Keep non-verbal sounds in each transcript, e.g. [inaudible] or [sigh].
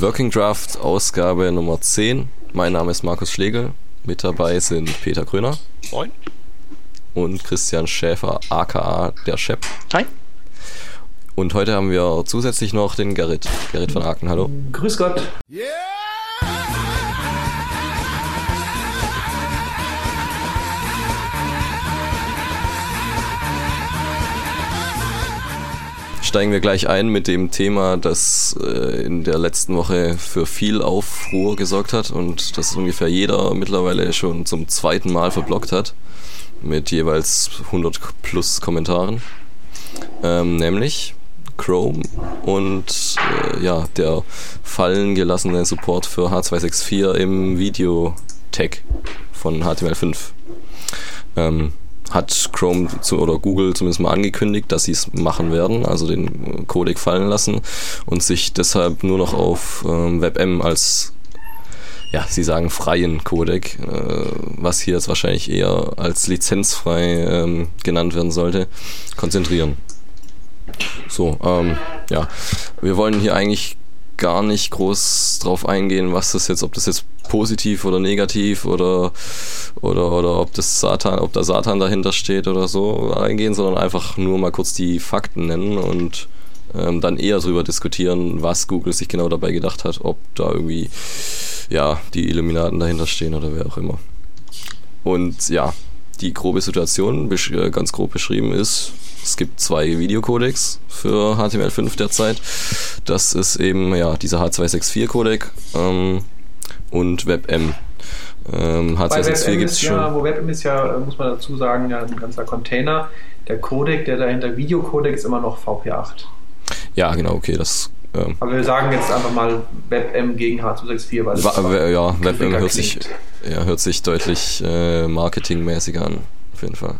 Working Draft Ausgabe Nummer 10. Mein Name ist Markus Schlegel. Mit dabei sind Peter Gröner. Moin. Und Christian Schäfer, aka der Shep. Hi. Und heute haben wir zusätzlich noch den Gerrit. Gerrit von Aken, hallo. Grüß Gott. Yeah! Steigen wir gleich ein mit dem Thema, das äh, in der letzten Woche für viel Aufruhr gesorgt hat und das ungefähr jeder mittlerweile schon zum zweiten Mal verblockt hat, mit jeweils 100 plus Kommentaren. Ähm, nämlich Chrome und äh, ja, der fallen gelassene Support für H264 im Video-Tag von HTML5. Ähm, hat Chrome zu, oder Google zumindest mal angekündigt, dass sie es machen werden, also den Codec fallen lassen und sich deshalb nur noch auf ähm, WebM als ja, sie sagen freien Codec, äh, was hier jetzt wahrscheinlich eher als lizenzfrei ähm, genannt werden sollte, konzentrieren. So, ähm, ja, wir wollen hier eigentlich gar nicht groß drauf eingehen, was das jetzt, ob das jetzt positiv oder negativ oder oder oder ob das Satan, ob da Satan dahinter steht oder so eingehen, sondern einfach nur mal kurz die Fakten nennen und ähm, dann eher darüber diskutieren, was Google sich genau dabei gedacht hat, ob da irgendwie ja die Illuminaten dahinter stehen oder wer auch immer. Und ja, die grobe Situation, äh, ganz grob beschrieben ist, es gibt zwei Videocodecs für HTML5 derzeit. Das ist eben ja dieser H264-Codec ähm, und WebM. Ähm, H264 gibt es schon. Ja, wo WebM ist ja, muss man dazu sagen, ja ein ganzer Container. Der Codec, der dahinter Videocodec ist immer noch VP8. Ja, genau, okay, das ähm, Aber wir sagen jetzt einfach mal WebM gegen H264, weil es Ja, WebM hört sich, ja, hört sich deutlich äh, marketingmäßiger an, auf jeden Fall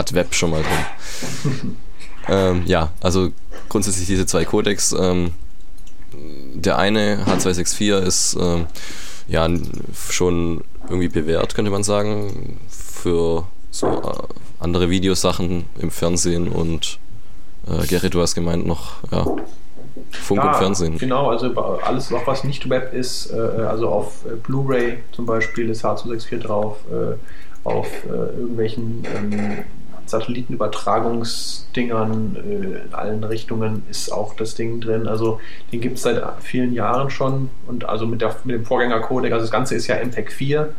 hat Web schon mal drin. [laughs] ähm, ja, also grundsätzlich diese zwei Codecs. Ähm, der eine H264 ist ähm, ja schon irgendwie bewährt, könnte man sagen, für so äh, andere Videosachen im Fernsehen und äh, Gerrit, du hast gemeint noch, ja, Funk ja, und Fernsehen. Genau, also alles, auch was nicht Web ist, äh, also auf äh, Blu-ray zum Beispiel ist H264 drauf, äh, auf äh, irgendwelchen ähm, Satellitenübertragungsdingern äh, in allen Richtungen ist auch das Ding drin. Also den gibt es seit vielen Jahren schon und also mit, der, mit dem Vorgängercodec, also das Ganze ist ja MPEG 4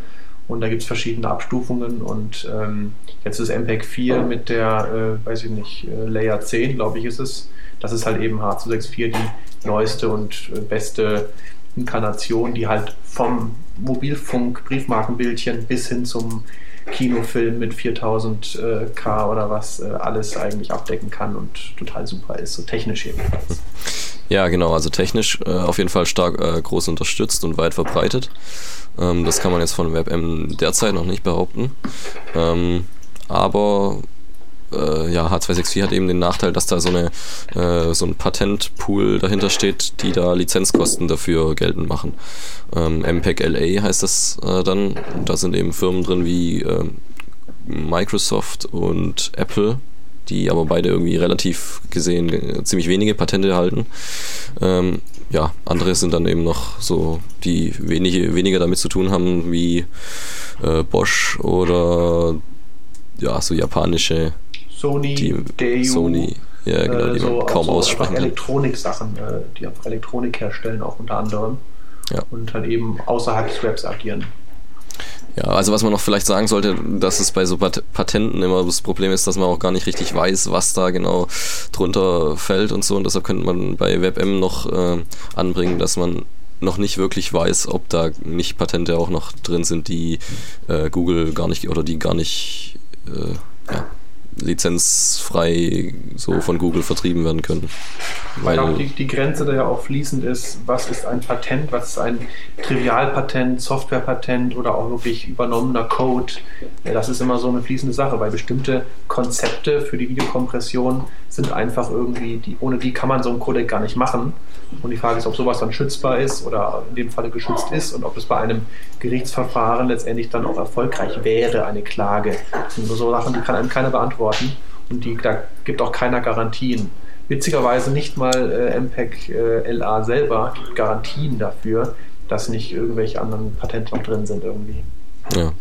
und da gibt es verschiedene Abstufungen und ähm, jetzt ist MPEG 4 mit der, äh, weiß ich nicht, äh, Layer 10, glaube ich, ist es. Das ist halt eben H264 die neueste und äh, beste Inkarnation, die halt vom Mobilfunk, Briefmarkenbildchen bis hin zum Kinofilm mit 4000 äh, oder was äh, alles eigentlich abdecken kann und total super ist, so technisch jedenfalls. Ja, genau, also technisch äh, auf jeden Fall stark äh, groß unterstützt und weit verbreitet. Ähm, das kann man jetzt von WebM derzeit noch nicht behaupten. Ähm, aber äh, ja, H264 hat eben den Nachteil, dass da so, eine, äh, so ein Patentpool dahinter steht, die da Lizenzkosten dafür geltend machen. Ähm, MPEG LA heißt das äh, dann. Da sind eben Firmen drin wie äh, Microsoft und Apple, die aber beide irgendwie relativ gesehen äh, ziemlich wenige Patente erhalten. Ähm, ja, andere sind dann eben noch so, die wenige, weniger damit zu tun haben, wie äh, Bosch oder ja, so japanische Sony, die, Daewoo, Sony, ja, genau, äh, die so, man kaum so aussprechen Elektronik-Sachen, äh, die einfach Elektronik herstellen, auch unter anderem. Ja. Und halt eben außerhalb des Webs agieren. Ja, also was man noch vielleicht sagen sollte, dass es bei so Patenten immer das Problem ist, dass man auch gar nicht richtig weiß, was da genau drunter fällt und so. Und deshalb könnte man bei WebM noch äh, anbringen, dass man noch nicht wirklich weiß, ob da nicht Patente auch noch drin sind, die äh, Google gar nicht oder die gar nicht äh, ja, lizenzfrei so von Google vertrieben werden können. Weil, auch die, die Grenze da ja auch fließend ist, was ist ein Patent, was ist ein Trivialpatent, Softwarepatent oder auch wirklich übernommener Code. Das ist immer so eine fließende Sache, weil bestimmte Konzepte für die Videokompression sind einfach irgendwie, die, ohne die kann man so einen Codec gar nicht machen. Und die Frage ist, ob sowas dann schützbar ist oder in dem Falle geschützt ist und ob es bei einem Gerichtsverfahren letztendlich dann auch erfolgreich wäre, eine Klage. Das sind so Sachen, die kann einem keiner beantworten und die, da gibt auch keiner Garantien. witzigerweise nicht mal äh, MPEG äh, LA selber gibt Garantien dafür, dass nicht irgendwelche anderen Patente noch drin sind irgendwie. Ja.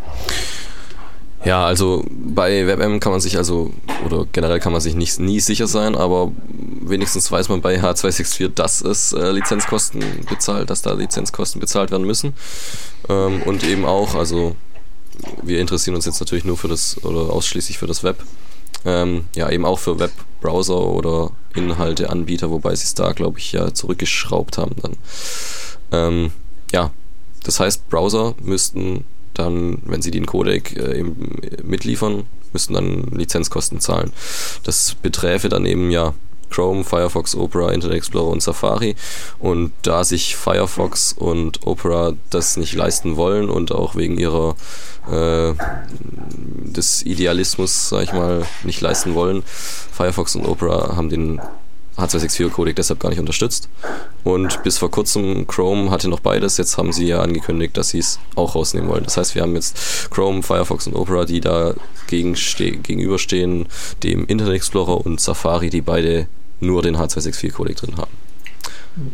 Ja, also bei WebM kann man sich also, oder generell kann man sich nicht, nie sicher sein, aber wenigstens weiß man bei H264, dass es äh, Lizenzkosten bezahlt, dass da Lizenzkosten bezahlt werden müssen. Ähm, und eben auch, also wir interessieren uns jetzt natürlich nur für das, oder ausschließlich für das Web. Ähm, ja, eben auch für Webbrowser oder Inhalteanbieter, wobei sie es da, glaube ich, ja zurückgeschraubt haben dann. Ähm, ja, das heißt, Browser müssten dann, wenn sie den Codec äh, eben mitliefern, müssten dann Lizenzkosten zahlen. Das beträfe dann eben ja Chrome, Firefox, Opera, Internet Explorer und Safari. Und da sich Firefox und Opera das nicht leisten wollen und auch wegen ihrer äh, des Idealismus, sag ich mal, nicht leisten wollen, Firefox und Opera haben den H264-Codec deshalb gar nicht unterstützt. Und bis vor kurzem Chrome hatte noch beides. Jetzt haben sie ja angekündigt, dass sie es auch rausnehmen wollen. Das heißt, wir haben jetzt Chrome, Firefox und Opera, die da gegenüberstehen dem Internet Explorer und Safari, die beide nur den H264-Codec drin haben.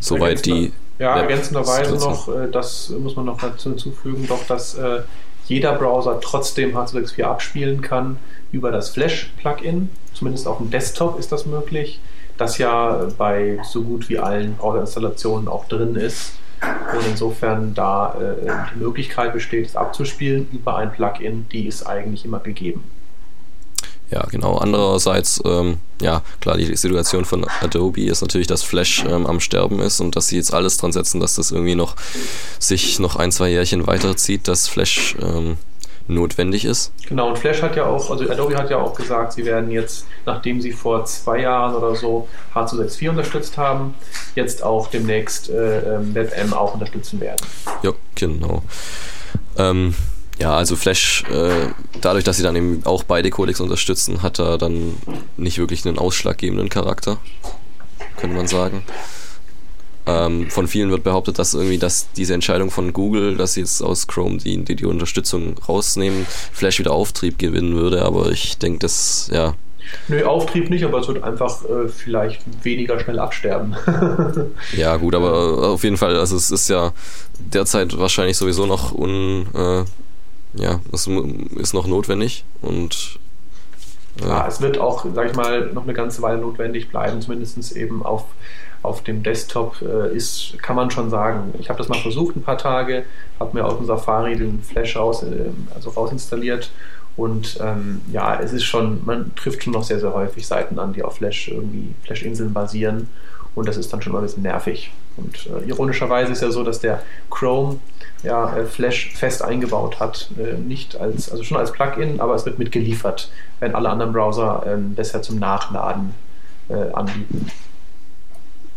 Soweit die. Ja, ergänzenderweise noch, äh, das muss man noch dazu hinzufügen, doch, dass äh, jeder Browser trotzdem H264 abspielen kann über das Flash-Plugin. Zumindest auf dem Desktop ist das möglich das ja bei so gut wie allen Browser-Installationen auch drin ist. Und insofern da äh, die Möglichkeit besteht, es abzuspielen über ein Plugin, die ist eigentlich immer gegeben. Ja, genau. Andererseits, ähm, ja, klar, die Situation von Adobe ist natürlich, dass Flash ähm, am Sterben ist und dass sie jetzt alles dran setzen, dass das irgendwie noch sich noch ein, zwei Jährchen weiterzieht, dass Flash ähm, notwendig ist. Genau, und Flash hat ja auch, also Adobe hat ja auch gesagt, sie werden jetzt, nachdem sie vor zwei Jahren oder so H264 unterstützt haben, jetzt auch demnächst äh, ähm, WebM auch unterstützen werden. Ja, genau. Ähm, ja, also Flash, äh, dadurch, dass sie dann eben auch beide Codecs unterstützen, hat er dann nicht wirklich einen ausschlaggebenden Charakter, könnte man sagen. Ähm, von vielen wird behauptet, dass irgendwie, dass diese Entscheidung von Google, dass sie jetzt aus Chrome die, die, die Unterstützung rausnehmen, Flash wieder Auftrieb gewinnen würde, aber ich denke, das, ja. Nö, Auftrieb nicht, aber es wird einfach äh, vielleicht weniger schnell absterben. [laughs] ja, gut, aber auf jeden Fall, also es ist ja derzeit wahrscheinlich sowieso noch un, äh, ja, es ist noch notwendig und äh, ja, es wird auch, sag ich mal, noch eine ganze Weile notwendig bleiben, zumindest eben auf auf dem Desktop äh, ist, kann man schon sagen. Ich habe das mal versucht, ein paar Tage, habe mir auf dem Safari den Flash raus, äh, also rausinstalliert und ähm, ja, es ist schon, man trifft schon noch sehr, sehr häufig Seiten an, die auf Flash irgendwie Flash-Inseln basieren und das ist dann schon mal ein bisschen nervig. Und äh, ironischerweise ist ja so, dass der Chrome ja, äh, Flash fest eingebaut hat. Äh, nicht als, also schon als Plugin, aber es wird mitgeliefert, wenn alle anderen Browser ähm, besser zum Nachladen äh, anbieten.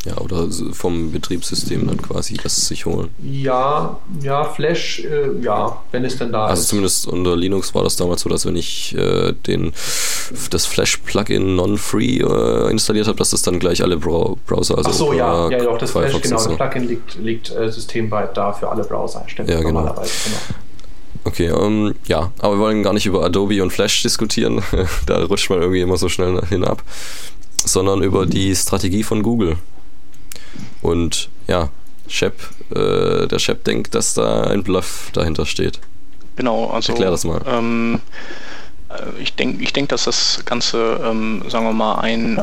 Ja, oder vom Betriebssystem dann quasi das sich holen. Ja, ja, Flash, äh, ja, wenn es denn da also ist. Also zumindest unter Linux war das damals so, dass wenn ich äh, den, das Flash-Plugin non-free äh, installiert habe, dass das dann gleich alle Bra Browser, also Ach so, ja, ja, doch, das Flash, genau, das Plugin liegt, liegt äh, systemweit da für alle Browser, stimmt, ja, genau. normalerweise, genau. Okay, ähm, ja, aber wir wollen gar nicht über Adobe und Flash diskutieren, [laughs] da rutscht man irgendwie immer so schnell hinab, sondern über die Strategie von Google. Und ja, Shep, äh, der Shep denkt, dass da ein Bluff dahinter steht. Genau, also. Erklär das mal. Ähm, äh, ich denke, ich denk, dass das Ganze, ähm, sagen wir mal, ein,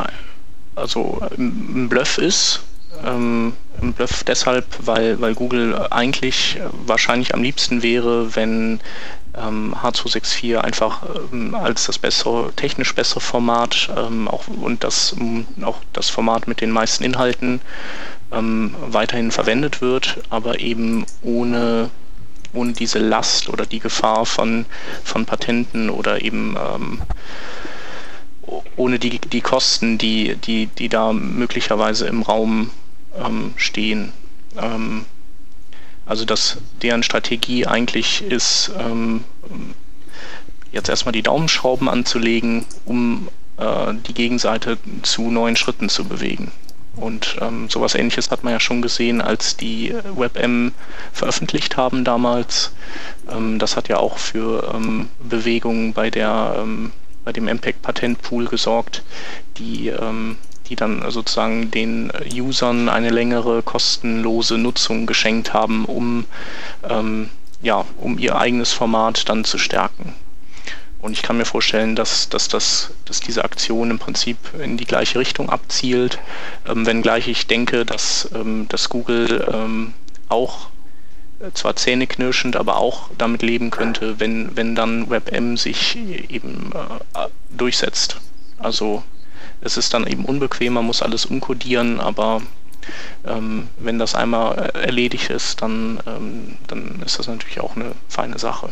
also ein Bluff ist. Ähm, ein Bluff deshalb, weil, weil Google eigentlich wahrscheinlich am liebsten wäre, wenn ähm, H264 einfach ähm, als das bessere, technisch bessere Format ähm, auch, und das, auch das Format mit den meisten Inhalten ähm, weiterhin verwendet wird, aber eben ohne, ohne diese Last oder die Gefahr von, von Patenten oder eben ähm, ohne die, die Kosten, die, die, die da möglicherweise im Raum ähm, stehen. Ähm, also dass deren Strategie eigentlich ist, ähm, jetzt erstmal die Daumenschrauben anzulegen, um äh, die Gegenseite zu neuen Schritten zu bewegen. Und ähm, sowas ähnliches hat man ja schon gesehen, als die WebM veröffentlicht haben damals. Ähm, das hat ja auch für ähm, Bewegungen bei der ähm, bei dem MPEG Patentpool gesorgt, die, ähm, die dann sozusagen den Usern eine längere kostenlose Nutzung geschenkt haben, um, ähm, ja, um ihr eigenes Format dann zu stärken. Und ich kann mir vorstellen, dass, dass, dass, dass diese Aktion im Prinzip in die gleiche Richtung abzielt, ähm, wenngleich ich denke, dass, ähm, dass Google ähm, auch äh, zwar zähneknirschend, aber auch damit leben könnte, wenn, wenn dann WebM sich eben äh, durchsetzt. Also es ist dann eben unbequem, man muss alles umkodieren, aber ähm, wenn das einmal äh, erledigt ist, dann, ähm, dann ist das natürlich auch eine feine Sache.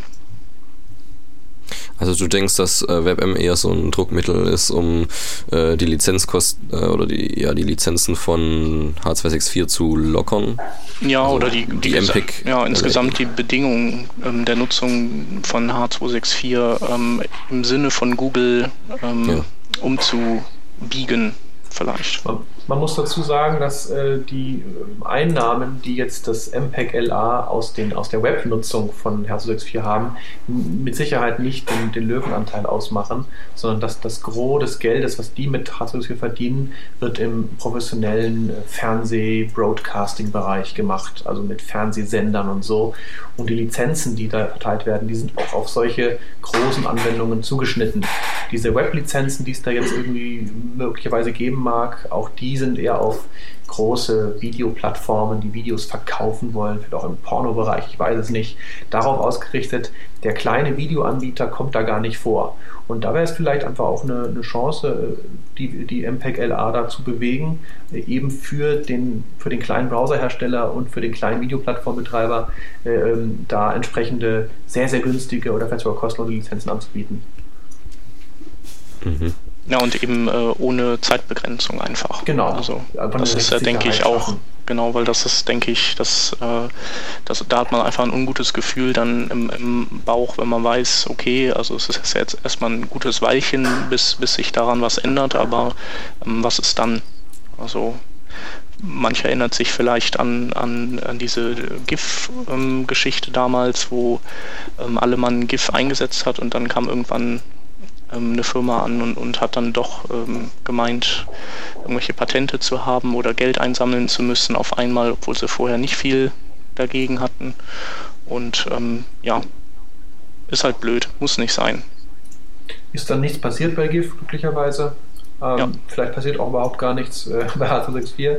Also du denkst, dass äh, WebM eher so ein Druckmittel ist, um äh, die Lizenzkosten äh, oder die, ja, die Lizenzen von H264 zu lockern? Ja, also oder die, die, die MPIC. Ja, insgesamt die Bedingungen ähm, der Nutzung von H264 ähm, im Sinne von Google ähm, ja. umzubiegen vielleicht. Man, muss dazu sagen, dass äh, die äh, Einnahmen, die jetzt das MPEG LA aus, den, aus der Webnutzung von Herzo64 haben, mit Sicherheit nicht den, den Löwenanteil ausmachen, sondern dass das Gros des Geldes, was die mit Herzo64 verdienen, wird im professionellen äh, Fernseh-Broadcasting-Bereich gemacht, also mit Fernsehsendern und so. Und die Lizenzen, die da verteilt werden, die sind auch auf solche großen Anwendungen zugeschnitten. Diese Web-Lizenzen, die es da jetzt irgendwie möglicherweise geben mag, auch die sind eher auf große Videoplattformen, die Videos verkaufen wollen, vielleicht auch im Pornobereich, ich weiß es nicht, darauf ausgerichtet. Der kleine Videoanbieter kommt da gar nicht vor. Und da wäre es vielleicht einfach auch eine, eine Chance, die, die MPEG LA da zu bewegen, eben für den, für den kleinen Browserhersteller und für den kleinen Videoplattformbetreiber äh, ähm, da entsprechende sehr, sehr günstige oder vielleicht sogar kostenlose Lizenzen anzubieten. Mhm. Ja, und eben äh, ohne Zeitbegrenzung einfach. Genau. Also das ist ja, denke ich, auch, genau, weil das ist, denke ich, dass, äh, das, da hat man einfach ein ungutes Gefühl dann im, im, Bauch, wenn man weiß, okay, also es ist jetzt erstmal ein gutes Weilchen, bis, bis sich daran was ändert, aber ähm, was ist dann? Also mancher erinnert sich vielleicht an, an, an diese GIF-Geschichte ähm, damals, wo ähm, alle man GIF eingesetzt hat und dann kam irgendwann ähm, eine Firma an und, und hat dann doch ähm, gemeint, irgendwelche Patente zu haben oder Geld einsammeln zu müssen auf einmal, obwohl sie vorher nicht viel dagegen hatten. Und ähm, ja, ist halt blöd, muss nicht sein. Ist dann nichts passiert bei GIF, glücklicherweise. Ähm, ja. Vielleicht passiert auch überhaupt gar nichts äh, bei H264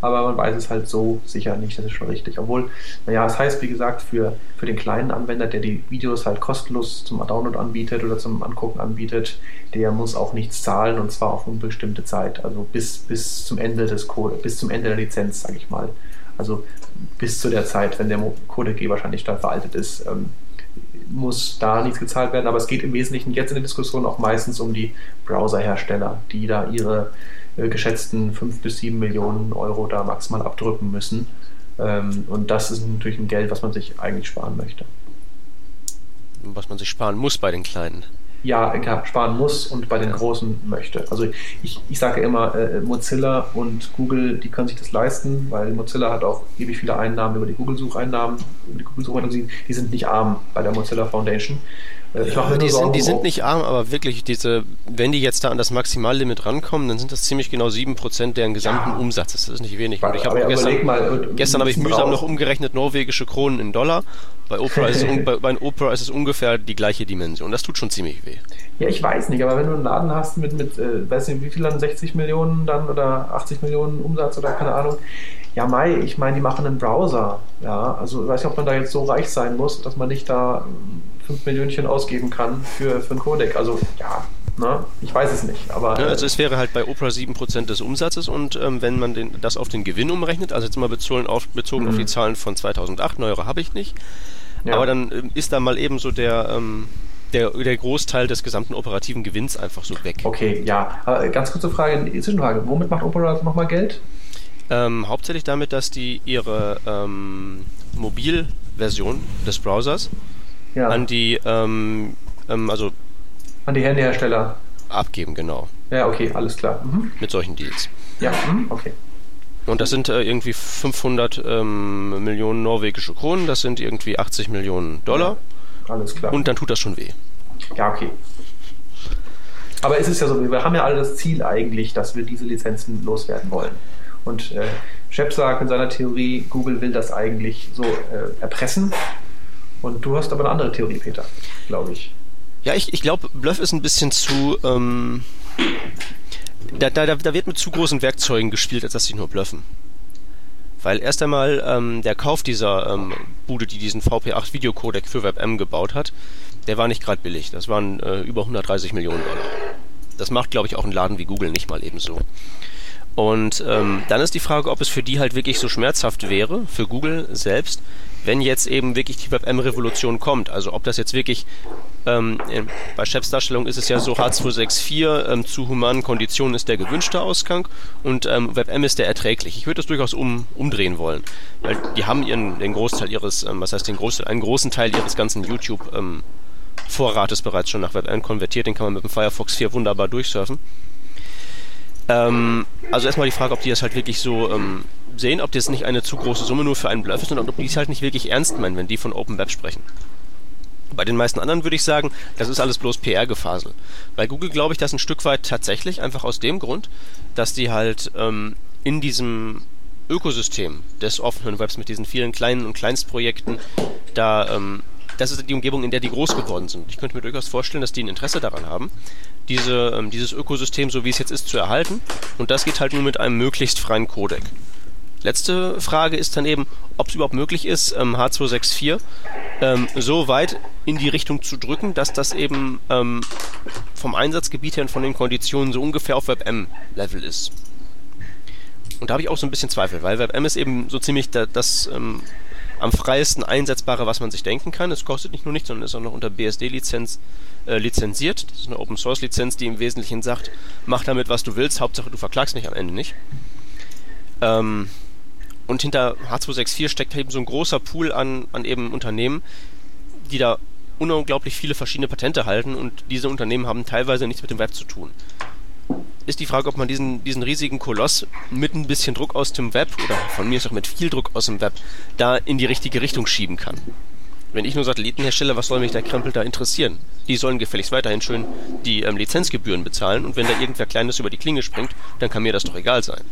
aber man weiß es halt so sicher nicht, das ist schon richtig. Obwohl, naja, das heißt, wie gesagt, für, für den kleinen Anwender, der die Videos halt kostenlos zum Download anbietet oder zum Angucken anbietet, der muss auch nichts zahlen und zwar auf unbestimmte Zeit, also bis, bis zum Ende des Code, bis zum Ende der Lizenz, sage ich mal. Also bis zu der Zeit, wenn der Codec wahrscheinlich dann veraltet ist, ähm, muss da nichts gezahlt werden. Aber es geht im Wesentlichen jetzt in der Diskussion auch meistens um die Browserhersteller, die da ihre geschätzten 5 bis 7 Millionen Euro da maximal abdrücken müssen. Ähm, und das ist natürlich ein Geld, was man sich eigentlich sparen möchte. Was man sich sparen muss bei den Kleinen. Ja, sparen muss und bei den Großen möchte. Also ich, ich sage immer, äh, Mozilla und Google, die können sich das leisten, weil Mozilla hat auch ewig viele Einnahmen über die Google-Sucheinnahmen, über die Google-Sucheinnahmen, die sind nicht arm bei der Mozilla Foundation. Äh, ich mache die, sind, die sind nicht arm, aber wirklich, diese, wenn die jetzt da an das Maximallimit rankommen, dann sind das ziemlich genau 7% deren gesamten ja. Umsatzes. Das ist nicht wenig. Und ich habe gestern, mal, gestern habe ich mühsam noch umgerechnet norwegische Kronen in Dollar. Bei Opera, ist es, [laughs] bei, bei Opera ist es ungefähr die gleiche Dimension. Das tut schon ziemlich weh. Ja, ich weiß nicht, aber wenn du einen Laden hast mit, mit äh, weiß nicht, wie viel dann, 60 Millionen dann oder 80 Millionen Umsatz oder keine Ahnung, ja, Mai, ich meine, die machen einen Browser. Ja, also ich weiß nicht, ob man da jetzt so reich sein muss, dass man nicht da 5 Millionchen ausgeben kann für, für einen Codec. Also ja, ne? ich weiß es nicht. Aber, ja, also es wäre halt bei Opera 7% des Umsatzes und ähm, wenn man den, das auf den Gewinn umrechnet, also jetzt mal bezogen auf, bezogen mhm. auf die Zahlen von 2008, neuere habe ich nicht, ja. aber dann ähm, ist da mal eben so der... Ähm, der, der, Großteil des gesamten operativen Gewinns einfach so weg. Okay, ja. Aber ganz kurze Frage, Zwischenfrage. Womit macht Opera nochmal Geld? Ähm, hauptsächlich damit, dass die ihre ähm, Mobilversion des Browsers ja. an die, ähm, ähm, also an die Handyhersteller abgeben, genau. Ja, okay, alles klar. Mhm. Mit solchen Deals. Ja, mhm, okay. Und das sind äh, irgendwie 500 ähm, Millionen norwegische Kronen, das sind irgendwie 80 Millionen Dollar. Ja, alles klar. Und dann tut das schon weh. Ja, okay. Aber es ist ja so, wir haben ja alle das Ziel eigentlich, dass wir diese Lizenzen loswerden wollen. Und äh, Shep sagt in seiner Theorie, Google will das eigentlich so äh, erpressen. Und du hast aber eine andere Theorie, Peter, glaube ich. Ja, ich, ich glaube, Bluff ist ein bisschen zu. Ähm, da, da, da wird mit zu großen Werkzeugen gespielt, als dass sie nur bluffen. Weil erst einmal ähm, der Kauf dieser ähm, Bude, die diesen VP8 Videocodec für WebM gebaut hat, der war nicht gerade billig. Das waren äh, über 130 Millionen Dollar. Das macht, glaube ich, auch ein Laden wie Google nicht mal ebenso. Und ähm, dann ist die Frage, ob es für die halt wirklich so schmerzhaft wäre, für Google selbst, wenn jetzt eben wirklich die WebM-Revolution kommt. Also ob das jetzt wirklich, ähm, bei Chefs Darstellung ist es ja so, H264 ähm, zu humanen Konditionen ist der gewünschte Ausgang und ähm, WebM ist der erträglich. Ich würde das durchaus um, umdrehen wollen, weil die haben ihren, den Großteil ihres, ähm, was heißt den Großteil, einen großen Teil ihres ganzen YouTube ähm, Vorrates bereits schon nach WebM konvertiert, den kann man mit dem Firefox 4 wunderbar durchsurfen. Ähm, also erstmal die Frage, ob die das halt wirklich so ähm, sehen, ob das nicht eine zu große Summe nur für einen Bluff ist und ob die es halt nicht wirklich ernst meinen, wenn die von Open Web sprechen. Bei den meisten anderen würde ich sagen, das ist alles bloß PR-Gefasel. Bei Google glaube ich das ein Stück weit tatsächlich, einfach aus dem Grund, dass die halt ähm, in diesem Ökosystem des offenen Webs mit diesen vielen kleinen und Kleinstprojekten da ähm, das ist die Umgebung, in der die groß geworden sind. Ich könnte mir durchaus vorstellen, dass die ein Interesse daran haben, diese, ähm, dieses Ökosystem, so wie es jetzt ist, zu erhalten. Und das geht halt nur mit einem möglichst freien Codec. Letzte Frage ist dann eben, ob es überhaupt möglich ist, ähm, H264 ähm, so weit in die Richtung zu drücken, dass das eben ähm, vom Einsatzgebiet her und von den Konditionen so ungefähr auf WebM-Level ist. Und da habe ich auch so ein bisschen Zweifel, weil WebM ist eben so ziemlich da, das ähm, am freiesten einsetzbare, was man sich denken kann. Es kostet nicht nur nichts, sondern ist auch noch unter BSD-Lizenz äh, lizenziert. Das ist eine Open-Source-Lizenz, die im Wesentlichen sagt, mach damit, was du willst, Hauptsache du verklagst mich am Ende nicht. Ähm, und hinter H264 steckt eben so ein großer Pool an, an eben Unternehmen, die da unglaublich viele verschiedene Patente halten und diese Unternehmen haben teilweise nichts mit dem Web zu tun ist die Frage, ob man diesen, diesen riesigen Koloss mit ein bisschen Druck aus dem Web oder von mir ist auch mit viel Druck aus dem Web da in die richtige Richtung schieben kann. Wenn ich nur Satelliten herstelle, was soll mich der Krempel da interessieren? Die sollen gefälligst weiterhin schön die ähm, Lizenzgebühren bezahlen und wenn da irgendwer Kleines über die Klinge springt, dann kann mir das doch egal sein.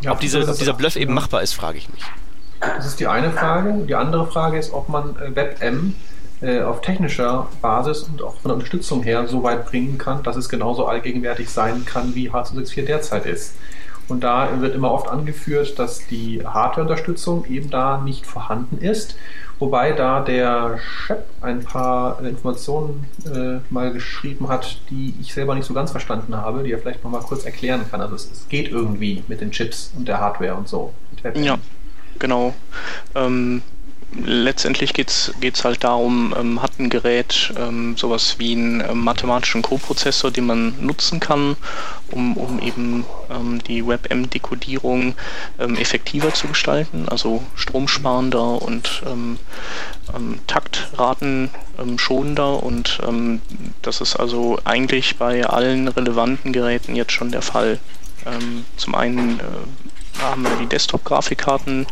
Ja, ob, diese, ob dieser Bluff eben machbar ist, frage ich mich. Das ist die eine Frage. Die andere Frage ist, ob man äh, WebM äh, auf technischer Basis und auch von der Unterstützung her so weit bringen kann, dass es genauso allgegenwärtig sein kann, wie H264 derzeit ist. Und da wird immer oft angeführt, dass die Hardware-Unterstützung eben da nicht vorhanden ist. Wobei da der Shep ein paar Informationen äh, mal geschrieben hat, die ich selber nicht so ganz verstanden habe, die er vielleicht noch mal kurz erklären kann. Also es, es geht irgendwie mit den Chips und der Hardware und so. Ja, genau. Ähm, letztendlich geht es halt darum, ähm, hat ein Gerät ähm, sowas wie einen ähm, mathematischen Coprozessor, den man nutzen kann, um, um eben ähm, die WebM-Dekodierung ähm, effektiver zu gestalten, also stromsparender und ähm, Taktraten schonender und das ist also eigentlich bei allen relevanten Geräten jetzt schon der Fall. zum einen äh, haben wir die Desktop-Grafikkarten,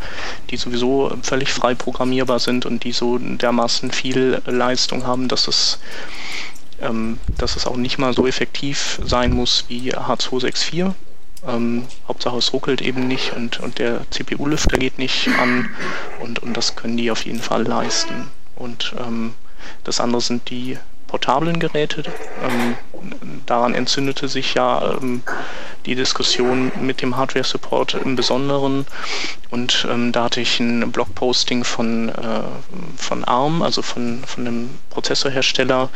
die sowieso völlig frei programmierbar sind und die so dermaßen viel Leistung haben, dass es, ähm, dass es auch nicht mal so effektiv sein muss wie H264. Ähm, Hauptsache es ruckelt eben nicht und, und der CPU-Lüfter geht nicht an und, und das können die auf jeden Fall leisten. Und ähm, das andere sind die portablen Geräte. Ähm, daran entzündete sich ja ähm, die Diskussion mit dem Hardware-Support im Besonderen. Und ähm, da hatte ich ein Blogposting von, äh, von ARM, also von, von einem Prozessorhersteller,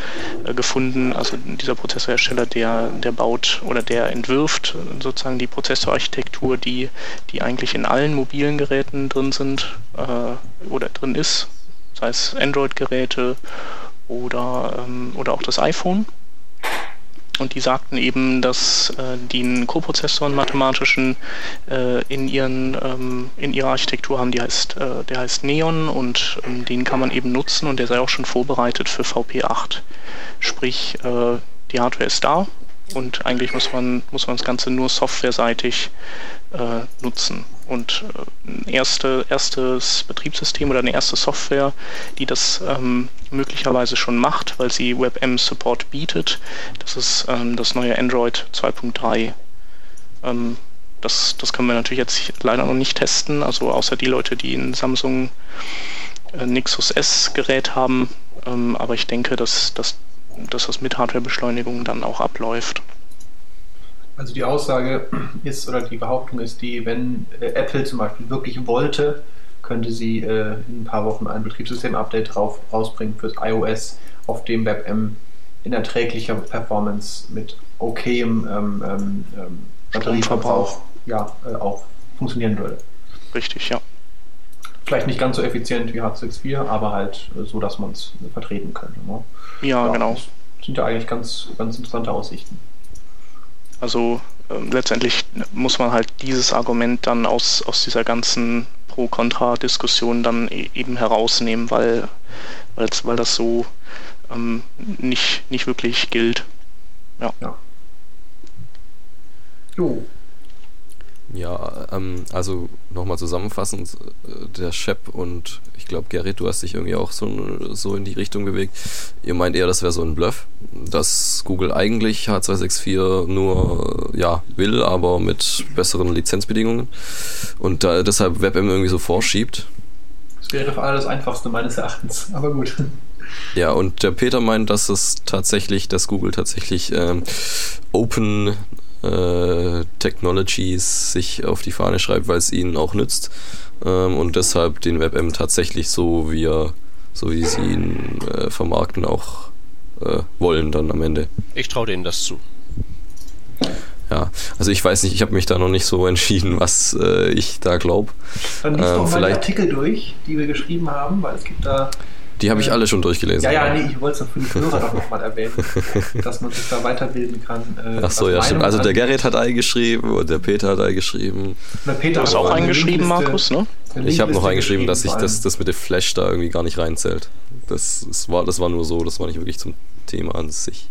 äh, gefunden. Also dieser Prozessorhersteller, der, der baut oder der entwirft sozusagen die Prozessorarchitektur, die, die eigentlich in allen mobilen Geräten drin sind äh, oder drin ist, sei es Android-Geräte oder, ähm, oder auch das iPhone. Und die sagten eben, dass äh, die einen Coprozessor, mathematischen, äh, in, ihren, ähm, in ihrer Architektur haben, die heißt, äh, der heißt Neon und ähm, den kann man eben nutzen und der sei auch schon vorbereitet für VP8. Sprich, äh, die Hardware ist da, und eigentlich muss man, muss man das Ganze nur softwareseitig äh, nutzen. Und äh, ein erste, erstes Betriebssystem oder eine erste Software, die das ähm, möglicherweise schon macht, weil sie WebM-Support bietet, das ist ähm, das neue Android 2.3. Ähm, das, das können wir natürlich jetzt leider noch nicht testen, also außer die Leute, die ein Samsung äh, Nexus S Gerät haben. Ähm, aber ich denke, dass, dass, dass das mit Hardwarebeschleunigung dann auch abläuft. Also die Aussage [clears throat] ist oder die Behauptung ist die, wenn äh, Apple zum Beispiel wirklich wollte, könnte sie äh, in ein paar Wochen ein Betriebssystem-Update rausbringen fürs iOS, auf dem WebM in erträglicher Performance mit okayem ähm, ähm, ähm Batterieverbrauch ja, äh, auch funktionieren würde. Richtig, ja. Vielleicht nicht ganz so effizient wie H64, aber halt äh, so, dass man es vertreten könnte. Ne? Ja, ja, genau. Das sind ja eigentlich ganz, ganz interessante Aussichten. Also äh, letztendlich muss man halt dieses Argument dann aus, aus dieser ganzen Pro-Kontra-Diskussion dann e eben herausnehmen, weil, weil das so ähm, nicht, nicht wirklich gilt. Ja. ja. Jo. Ja, ähm, also nochmal zusammenfassend, äh, der Shep und ich glaube Gerrit, du hast dich irgendwie auch so, so in die Richtung bewegt. Ihr meint eher, das wäre so ein Bluff, dass Google eigentlich H264 nur ja will, aber mit besseren Lizenzbedingungen und da deshalb WebM irgendwie so vorschiebt. Das wäre für alle das Einfachste meines Erachtens, aber gut. [laughs] Ja, und der Peter meint, dass es tatsächlich, dass Google tatsächlich ähm, Open äh, Technologies sich auf die Fahne schreibt, weil es ihnen auch nützt ähm, und deshalb den WebM tatsächlich so wie er, so wie sie ihn äh, vermarkten auch äh, wollen dann am Ende. Ich traue denen das zu. Ja, also ich weiß nicht, ich habe mich da noch nicht so [laughs] entschieden, was äh, ich da glaube. Dann liest ähm, doch mal die Artikel durch, die wir geschrieben haben, weil es gibt da die habe ich alle schon durchgelesen. Ja, ja, nee, ich wollte es für die Hörer doch nochmal erwähnen, [laughs] dass man sich da weiterbilden kann. Äh, Ach so, ja, stimmt. Also der Gerrit hat eingeschrieben und der Peter hat eingeschrieben. Der Peter du hast auch eingeschrieben, Markus, ne? Ich habe noch eingeschrieben, dass ich das, das mit dem Flash da irgendwie gar nicht reinzählt. Das, das, war, das war nur so, das war nicht wirklich zum Thema an sich.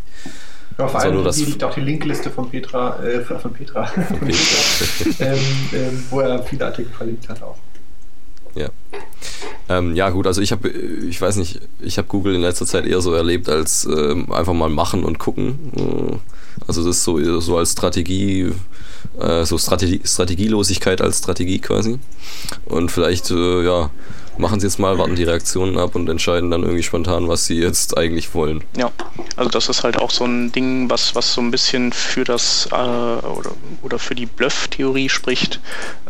Ja, vor allem die liegt auch die Linkliste von Petra, äh, von Petra, [laughs] von Petra ähm, ähm, wo er viele Artikel verlinkt hat auch. Ja. Ähm, ja, gut, also ich habe, ich weiß nicht, ich habe Google in letzter Zeit eher so erlebt als ähm, einfach mal machen und gucken. Äh, also das ist so, so als Strategie, äh, so Strategie, Strategielosigkeit als Strategie quasi. Und vielleicht, äh, ja, machen sie jetzt mal, warten die Reaktionen ab und entscheiden dann irgendwie spontan, was sie jetzt eigentlich wollen. Ja, also das ist halt auch so ein Ding, was, was so ein bisschen für das äh, oder, oder für die Bluff-Theorie spricht,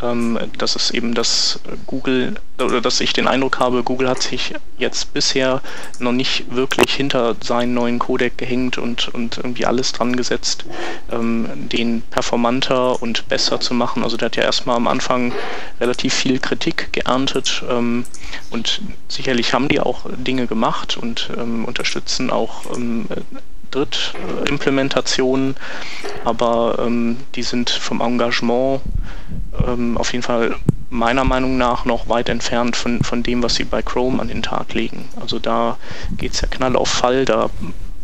ähm, dass es eben das Google oder dass ich den Eindruck habe, Google hat sich jetzt bisher noch nicht wirklich hinter seinen neuen Codec gehängt und, und irgendwie alles dran gesetzt, ähm, den performanter und besser zu machen. Also der hat ja erstmal am Anfang relativ viel Kritik geerntet ähm, und sicherlich haben die auch Dinge gemacht und ähm, unterstützen auch ähm, Drittimplementationen, aber ähm, die sind vom Engagement ähm, auf jeden Fall meiner Meinung nach noch weit entfernt von, von dem, was sie bei Chrome an den Tag legen. Also da geht es ja knall auf Fall, da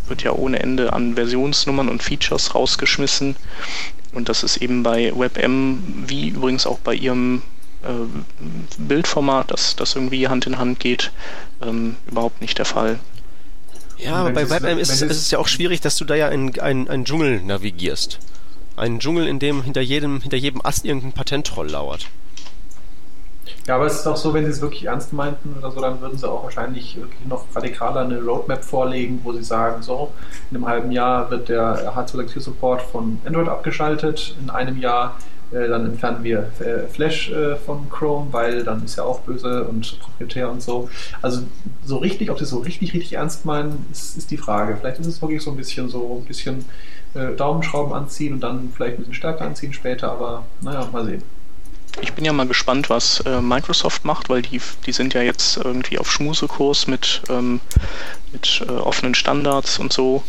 wird ja ohne Ende an Versionsnummern und Features rausgeschmissen. Und das ist eben bei WebM, wie übrigens auch bei ihrem Bildformat, das, das irgendwie Hand in Hand geht, ähm, überhaupt nicht der Fall. Ja, aber bei WebM ist, ist es ja auch schwierig, dass du da ja einen ein Dschungel navigierst. Einen Dschungel, in dem hinter jedem, hinter jedem Ast irgendein Patentroll lauert. Ja, aber es ist auch so, wenn sie es wirklich ernst meinten oder so, dann würden sie auch wahrscheinlich wirklich noch radikaler eine Roadmap vorlegen, wo sie sagen, so, in einem halben Jahr wird der H264-Support von Android abgeschaltet, in einem Jahr äh, dann entfernen wir äh, Flash äh, von Chrome, weil dann ist ja auch böse und proprietär und so. Also so richtig, ob sie es so richtig, richtig ernst meinen, ist, ist die Frage. Vielleicht ist es wirklich so ein bisschen so ein bisschen Daumenschrauben anziehen und dann vielleicht ein bisschen stärker anziehen später, aber naja, mal sehen. Ich bin ja mal gespannt, was äh, Microsoft macht, weil die, die sind ja jetzt irgendwie auf Schmusekurs mit, ähm, mit äh, offenen Standards und so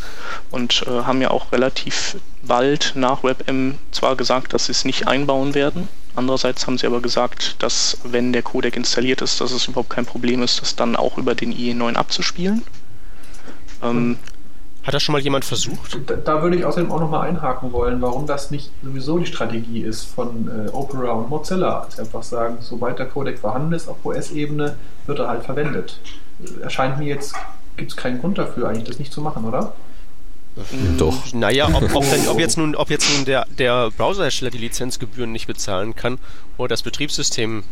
und äh, haben ja auch relativ bald nach WebM zwar gesagt, dass sie es nicht einbauen werden. Andererseits haben sie aber gesagt, dass wenn der Codec installiert ist, dass es überhaupt kein Problem ist, das dann auch über den IE9 abzuspielen. Ähm, Hat das schon mal jemand versucht? Da, da würde ich außerdem auch nochmal einhaken wollen, warum das nicht sowieso die Strategie ist von äh, Opera und Mozilla. Also einfach sagen, sobald der Codec vorhanden ist auf OS-Ebene, wird er halt verwendet. Erscheint mir jetzt, gibt es keinen Grund dafür, eigentlich das nicht zu machen, oder? Doch. Naja, ob, ob, denn, ob, jetzt nun, ob jetzt nun der, der Browserhersteller die Lizenzgebühren nicht bezahlen kann oder das Betriebssystem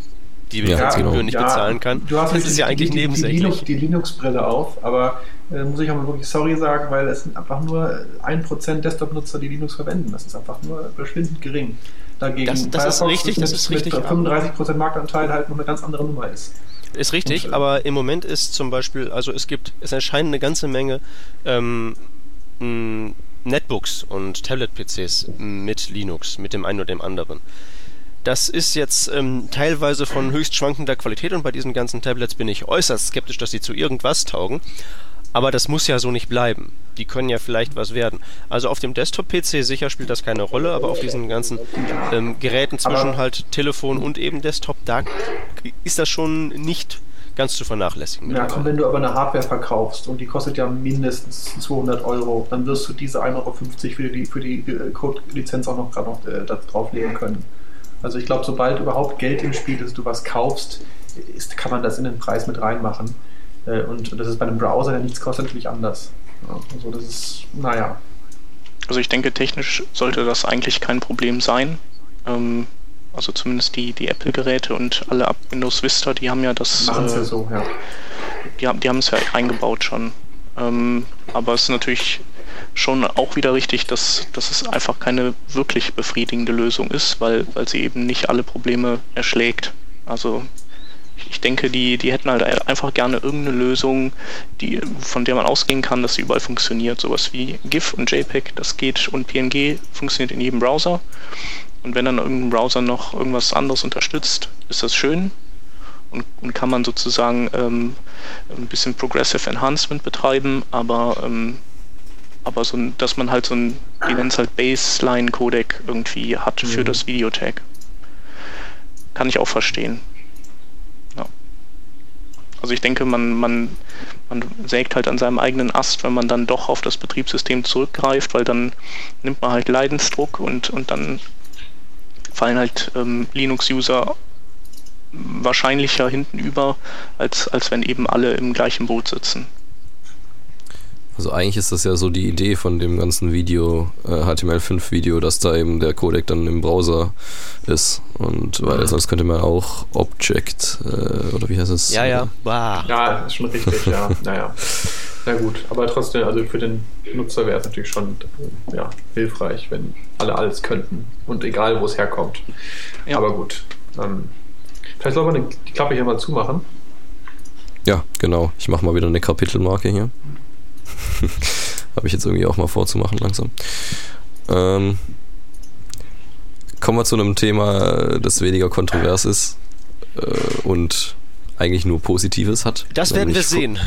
die ja, Lizenzgebühren genau. nicht ja, bezahlen kann. Du hast das ist ja eigentlich die, nebensächlich. Die, Linux, die Linux-Brille auf, aber äh, muss ich auch mal wirklich sorry sagen, weil es sind einfach nur 1% Desktop-Nutzer, die Linux verwenden. Das ist einfach nur verschwindend gering. Dagegen das, das ist richtig, das ist richtig. Mit 35% Marktanteil halt noch eine ganz andere Nummer ist. Ist richtig, Und, äh, aber im Moment ist zum Beispiel, also es gibt, es erscheinen eine ganze Menge ähm, Netbooks und Tablet-PCs mit Linux, mit dem einen oder dem anderen. Das ist jetzt ähm, teilweise von höchst schwankender Qualität und bei diesen ganzen Tablets bin ich äußerst skeptisch, dass sie zu irgendwas taugen. Aber das muss ja so nicht bleiben. Die können ja vielleicht was werden. Also auf dem Desktop-PC sicher spielt das keine Rolle, aber auf diesen ganzen ähm, Geräten zwischen aber halt Telefon und eben Desktop, da ist das schon nicht ganz zu vernachlässigen. Ja, komm, wenn du aber eine Hardware verkaufst und die kostet ja mindestens 200 Euro, dann wirst du diese 1,50 Euro für die, für die äh, Code-Lizenz auch noch gerade noch äh, drauflegen können. Also ich glaube, sobald überhaupt Geld im Spiel ist, du was kaufst, ist, kann man das in den Preis mit reinmachen. Äh, und das ist bei einem Browser, der nichts kostet, natürlich anders. Also das ist, naja. Also ich denke, technisch sollte das eigentlich kein Problem sein. Ähm, also zumindest die, die Apple-Geräte und alle ab Windows Vista, die haben ja das. Machen äh, ja so, ja. Die, haben, die haben es ja eingebaut schon. Ähm, aber es ist natürlich schon auch wieder richtig, dass, dass es einfach keine wirklich befriedigende Lösung ist, weil, weil sie eben nicht alle Probleme erschlägt. Also ich denke, die, die hätten halt einfach gerne irgendeine Lösung, die, von der man ausgehen kann, dass sie überall funktioniert. Sowas wie GIF und JPEG, das geht und PNG funktioniert in jedem Browser. Und wenn dann irgendein Browser noch irgendwas anderes unterstützt, ist das schön. Und, und kann man sozusagen ähm, ein bisschen Progressive Enhancement betreiben, aber ähm, aber so dass man halt so ein, die nennen es halt Baseline-Codec irgendwie hat für mhm. das Videotag. Kann ich auch verstehen. Ja. Also ich denke, man, man, man sägt halt an seinem eigenen Ast, wenn man dann doch auf das Betriebssystem zurückgreift, weil dann nimmt man halt Leidensdruck und, und dann fallen halt ähm, Linux-User wahrscheinlicher hinten über, als, als wenn eben alle im gleichen Boot sitzen. Also eigentlich ist das ja so die Idee von dem ganzen Video, äh, HTML5-Video, dass da eben der Codec dann im Browser ist. Und weil mhm. sonst könnte man auch Object, äh, oder wie heißt es? Ja, ja. Bah. Ja, ist schon richtig, ja. naja. Na gut, aber trotzdem, also für den Nutzer wäre es natürlich schon ja, hilfreich, wenn alle alles könnten. Und egal, wo es herkommt. Ja. Aber gut. Ähm, vielleicht soll man die Klappe hier mal zumachen. Ja, genau. Ich mache mal wieder eine Kapitelmarke hier. [laughs] Habe ich jetzt irgendwie auch mal vorzumachen langsam. Ähm, kommen wir zu einem Thema, das weniger kontrovers ist äh, und eigentlich nur Positives hat. Das werden wir sehen.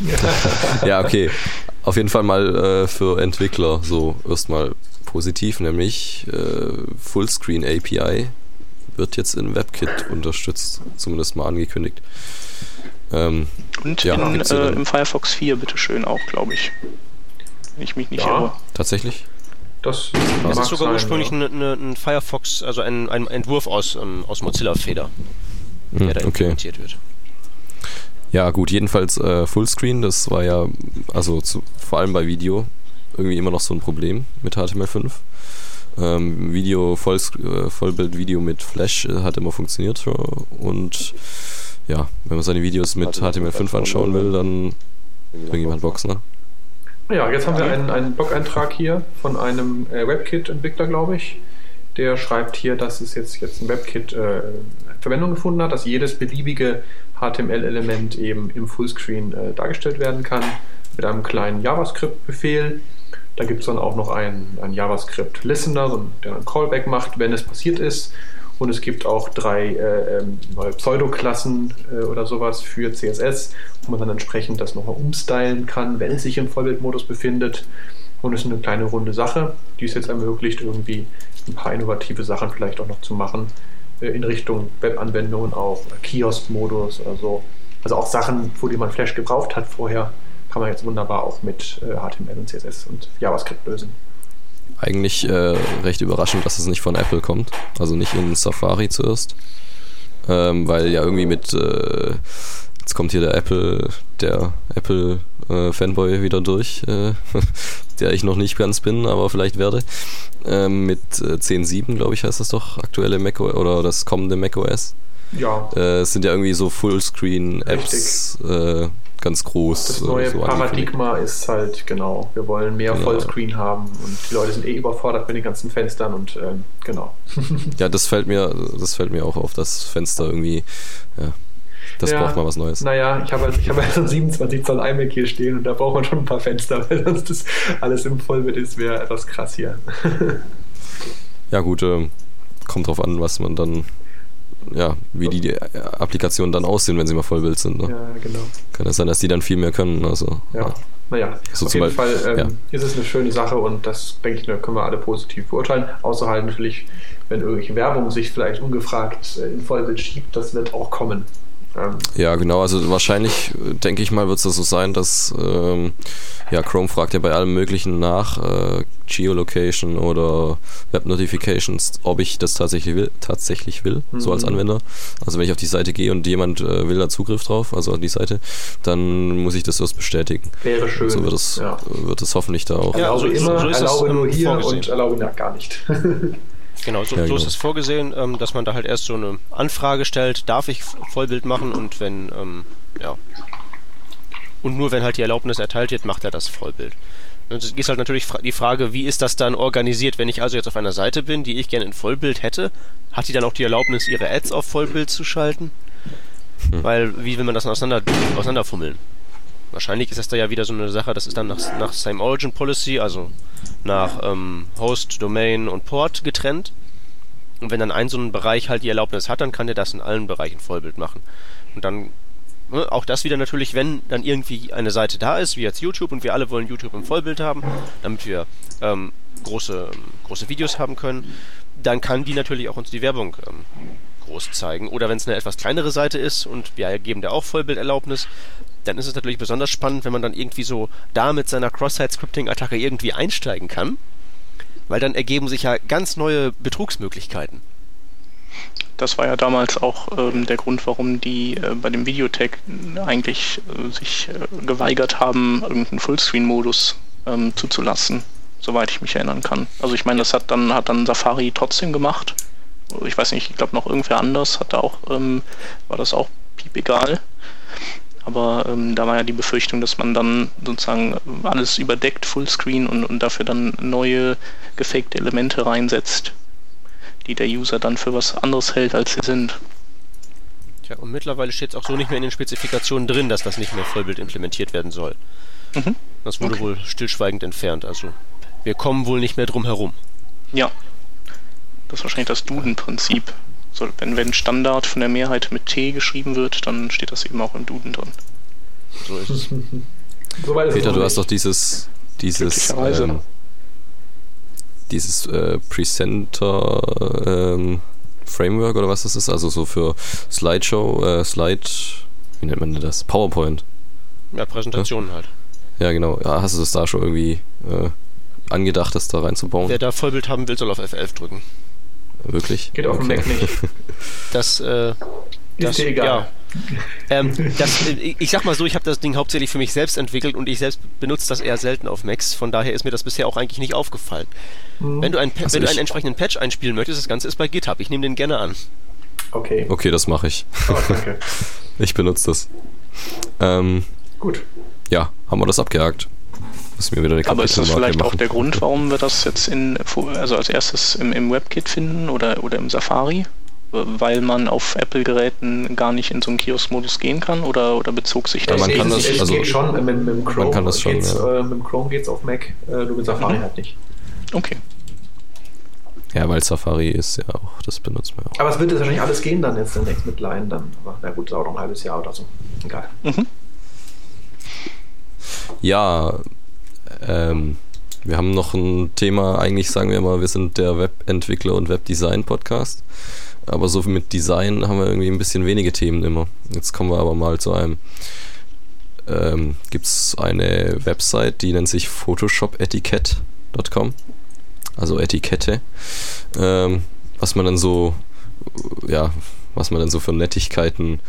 [laughs] ja, okay. Auf jeden Fall mal äh, für Entwickler so erstmal positiv, nämlich äh, Fullscreen API wird jetzt in WebKit unterstützt, zumindest mal angekündigt. Ähm, Und ja, in, äh, im Firefox 4 bitteschön auch, glaube ich. Wenn ich mich nicht ja, irre. Tatsächlich? Das, das ist sogar sein, ursprünglich ein, ein, Firefox, also ein, ein Entwurf aus, um, ähm, aus Mozilla Feder, hm, der da implementiert okay. wird. Ja, gut, jedenfalls äh, Fullscreen, das war ja, also zu, vor allem bei Video, irgendwie immer noch so ein Problem mit HTML5. Ähm, Video, Voll, äh, Vollbild-Video mit Flash äh, hat immer funktioniert und ja, wenn man seine Videos mit HTML5 anschauen will, dann irgendjemand Box, ne? Ja, jetzt haben wir einen, einen Blog-Eintrag hier von einem äh, WebKit-Entwickler, glaube ich. Der schreibt hier, dass es jetzt, jetzt ein WebKit äh, Verwendung gefunden hat, dass jedes beliebige HTML-Element eben im Fullscreen äh, dargestellt werden kann mit einem kleinen JavaScript-Befehl. Da gibt es dann auch noch einen, einen JavaScript-Listener, der einen Callback macht, wenn es passiert ist. Und es gibt auch drei äh, ähm, neue Pseudoklassen äh, oder sowas für CSS, wo man dann entsprechend das nochmal umstylen kann, wenn es sich im Vollbildmodus befindet. Und es ist eine kleine runde Sache, die es jetzt ermöglicht, irgendwie ein paar innovative Sachen vielleicht auch noch zu machen äh, in Richtung Webanwendungen auch, Kiosk-Modus oder so. Also auch Sachen, wo die man Flash gebraucht hat vorher, kann man jetzt wunderbar auch mit äh, HTML und CSS und JavaScript lösen. Eigentlich äh, recht überraschend, dass es nicht von Apple kommt, also nicht in Safari zuerst, ähm, weil ja irgendwie mit äh, jetzt kommt hier der Apple, der Apple äh, Fanboy wieder durch, äh, [laughs] der ich noch nicht ganz bin, aber vielleicht werde. Ähm, mit äh, 10.7, glaube ich, heißt das doch, aktuelle Mac oder das kommende macOS. Ja. Äh, es sind ja irgendwie so Fullscreen-Apps ganz groß. Das neue so Paradigma ist halt, genau, wir wollen mehr genau. Vollscreen haben und die Leute sind eh überfordert mit den ganzen Fenstern und ähm, genau. [laughs] ja, das fällt mir, das fällt mir auch auf, das Fenster irgendwie, ja, das ja, braucht mal was Neues. Naja, ich habe halt, hab halt so 27 Zoll iMac hier stehen und da braucht man schon ein paar Fenster, [laughs] weil sonst das alles im Vollbild ist, wäre etwas krass hier. [laughs] ja, gut, äh, kommt drauf an, was man dann, ja, wie die, die Applikationen dann aussehen, wenn sie mal Vollbild sind. Ne? Ja, genau. Kann es sein, dass die dann viel mehr können. Also, ja. ja. Naja, so auf jeden Fall ähm, ja. ist es eine schöne Sache und das, denke ich, können wir alle positiv beurteilen. Außer halt natürlich, wenn irgendwelche Werbung sich vielleicht ungefragt äh, in Vollbild schiebt, das wird auch kommen. Ähm, ja, genau. Also wahrscheinlich, denke ich mal, wird es so sein, dass ähm, ja, Chrome fragt ja bei allem Möglichen nach, äh, Geolocation oder Web Notifications, ob ich das tatsächlich will, tatsächlich will, mhm. so als mhm. Anwender. Also wenn ich auf die Seite gehe und jemand äh, will da Zugriff drauf, also auf die Seite, dann muss ich das erst bestätigen. Wäre schön. So wird es, ja. wird es hoffentlich da auch. Ja, also immer, so erlaube nur hier vorgesehen. und erlaube nach gar nicht. [laughs] Genau, so, ja, so ist genau. es vorgesehen, ähm, dass man da halt erst so eine Anfrage stellt, darf ich Vollbild machen und wenn, ähm, ja. Und nur wenn halt die Erlaubnis erteilt wird, macht er das Vollbild. Und es ist halt natürlich die Frage, wie ist das dann organisiert? Wenn ich also jetzt auf einer Seite bin, die ich gerne in Vollbild hätte, hat die dann auch die Erlaubnis, ihre Ads auf Vollbild zu schalten? Hm. Weil, wie will man das auseinander, auseinanderfummeln? Wahrscheinlich ist das da ja wieder so eine Sache, das ist dann nach, nach Same Origin Policy, also nach ähm, Host, Domain und Port getrennt. Und wenn dann ein so ein Bereich halt die Erlaubnis hat, dann kann der das in allen Bereichen Vollbild machen. Und dann ne, auch das wieder natürlich, wenn dann irgendwie eine Seite da ist, wie jetzt YouTube, und wir alle wollen YouTube im Vollbild haben, damit wir ähm, große, große Videos haben können, dann kann die natürlich auch uns die Werbung ähm, groß zeigen. Oder wenn es eine etwas kleinere Seite ist und wir geben da auch Vollbilderlaubnis, dann ist es natürlich besonders spannend, wenn man dann irgendwie so da mit seiner Cross-Site-Scripting-Attacke irgendwie einsteigen kann, weil dann ergeben sich ja ganz neue Betrugsmöglichkeiten. Das war ja damals auch ähm, der Grund, warum die äh, bei dem Videotech eigentlich äh, sich äh, geweigert haben, irgendeinen Fullscreen-Modus ähm, zuzulassen, soweit ich mich erinnern kann. Also ich meine, das hat dann hat dann Safari trotzdem gemacht. Ich weiß nicht, ich glaube noch irgendwer anders hat da auch, ähm, war das auch piep egal. Aber ähm, da war ja die Befürchtung, dass man dann sozusagen alles überdeckt, Fullscreen und, und dafür dann neue gefakte Elemente reinsetzt, die der User dann für was anderes hält, als sie sind. Tja, und mittlerweile steht es auch so nicht mehr in den Spezifikationen drin, dass das nicht mehr Vollbild implementiert werden soll. Mhm. Das wurde okay. wohl stillschweigend entfernt. Also wir kommen wohl nicht mehr drum herum. Ja. Das ist wahrscheinlich das Duden-Prinzip. So, wenn, wenn Standard von der Mehrheit mit T geschrieben wird, dann steht das eben auch im Duden drin. So ist es. [laughs] so Peter, du hast doch dieses, dieses, ähm, dieses äh, Presenter ähm, Framework oder was das ist, also so für Slideshow, äh, Slide, wie nennt man das? PowerPoint. Ja, Präsentationen ja? halt. Ja, genau. Ja, hast du das da schon irgendwie äh, angedacht, das da reinzubauen? Wer da Vollbild haben will, soll auf F11 drücken. Wirklich? Geht auf dem Mac nicht. [laughs] Das, äh, das, ist dir egal. Ja. ähm, [laughs] das, ich sag mal so, ich habe das Ding hauptsächlich für mich selbst entwickelt und ich selbst benutze das eher selten auf Macs. Von daher ist mir das bisher auch eigentlich nicht aufgefallen. Mhm. Wenn, du, ein, also wenn du einen entsprechenden Patch einspielen möchtest, das Ganze ist bei GitHub. Ich nehme den gerne an. Okay. Okay, das mache ich. Oh, danke. [laughs] ich benutze das. Ähm, Gut. Ja, haben wir das abgehakt. Muss mir wieder eine Aber ist das vielleicht machen. auch der Grund, warum wir das jetzt in, also als erstes im, im WebKit finden oder, oder im Safari? Weil man auf Apple-Geräten gar nicht in so einen Kiosk-Modus gehen kann oder, oder bezog sich das? Ja, man kann das, es also, geht schon, mit, mit dem Chrome man kann das schon, geht's, ja. äh, mit dem Chrome geht's auf Mac, äh, nur mit Safari mhm. halt nicht. Okay. Ja, weil Safari ist ja auch, das benutzt man auch. Aber es wird jetzt wahrscheinlich alles gehen dann jetzt demnächst mit Line dann. Aber na gut, dauert noch ein halbes Jahr oder so. Egal. Mhm. Ja, ähm, wir haben noch ein Thema, eigentlich sagen wir mal, wir sind der Webentwickler und Webdesign-Podcast. Aber so mit Design haben wir irgendwie ein bisschen wenige Themen immer. Jetzt kommen wir aber mal zu einem ähm, gibt es eine Website, die nennt sich photoshopetiquette.com, also Etikette, ähm, was man dann so, ja, was man dann so für Nettigkeiten,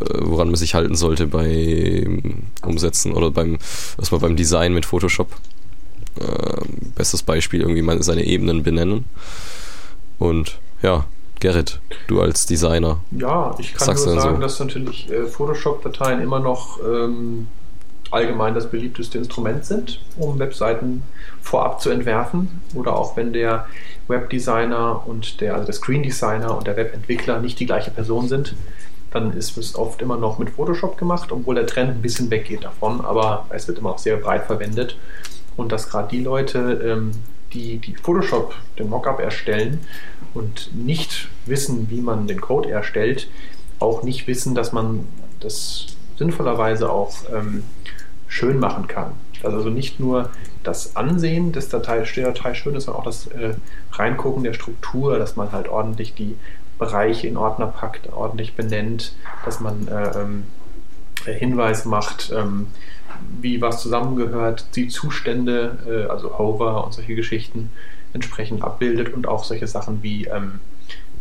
äh, woran man sich halten sollte beim Umsetzen oder beim, was man beim Design mit Photoshop. Äh, bestes Beispiel, irgendwie mal seine Ebenen benennen. Und ja, Gerrit, du als Designer. Ja, ich kann nur sagen, so? dass natürlich äh, Photoshop-Dateien immer noch ähm, allgemein das beliebteste Instrument sind, um Webseiten vorab zu entwerfen. Oder auch wenn der Webdesigner und der, also der Screen Designer und der Webentwickler nicht die gleiche Person sind, dann ist es oft immer noch mit Photoshop gemacht, obwohl der Trend ein bisschen weggeht davon, aber es wird immer noch sehr breit verwendet. Und dass gerade die Leute, ähm, die, die Photoshop, den Mockup erstellen und nicht wissen, wie man den Code erstellt, auch nicht wissen, dass man das sinnvollerweise auch ähm, schön machen kann. Also nicht nur das Ansehen des Datei, Datei schön ist, sondern auch das äh, Reingucken der Struktur, dass man halt ordentlich die Bereiche in Ordner packt, ordentlich benennt, dass man äh, ähm, Hinweis macht, ähm, wie was zusammengehört, die Zustände, äh, also Hover und solche Geschichten entsprechend abbildet und auch solche Sachen wie ähm,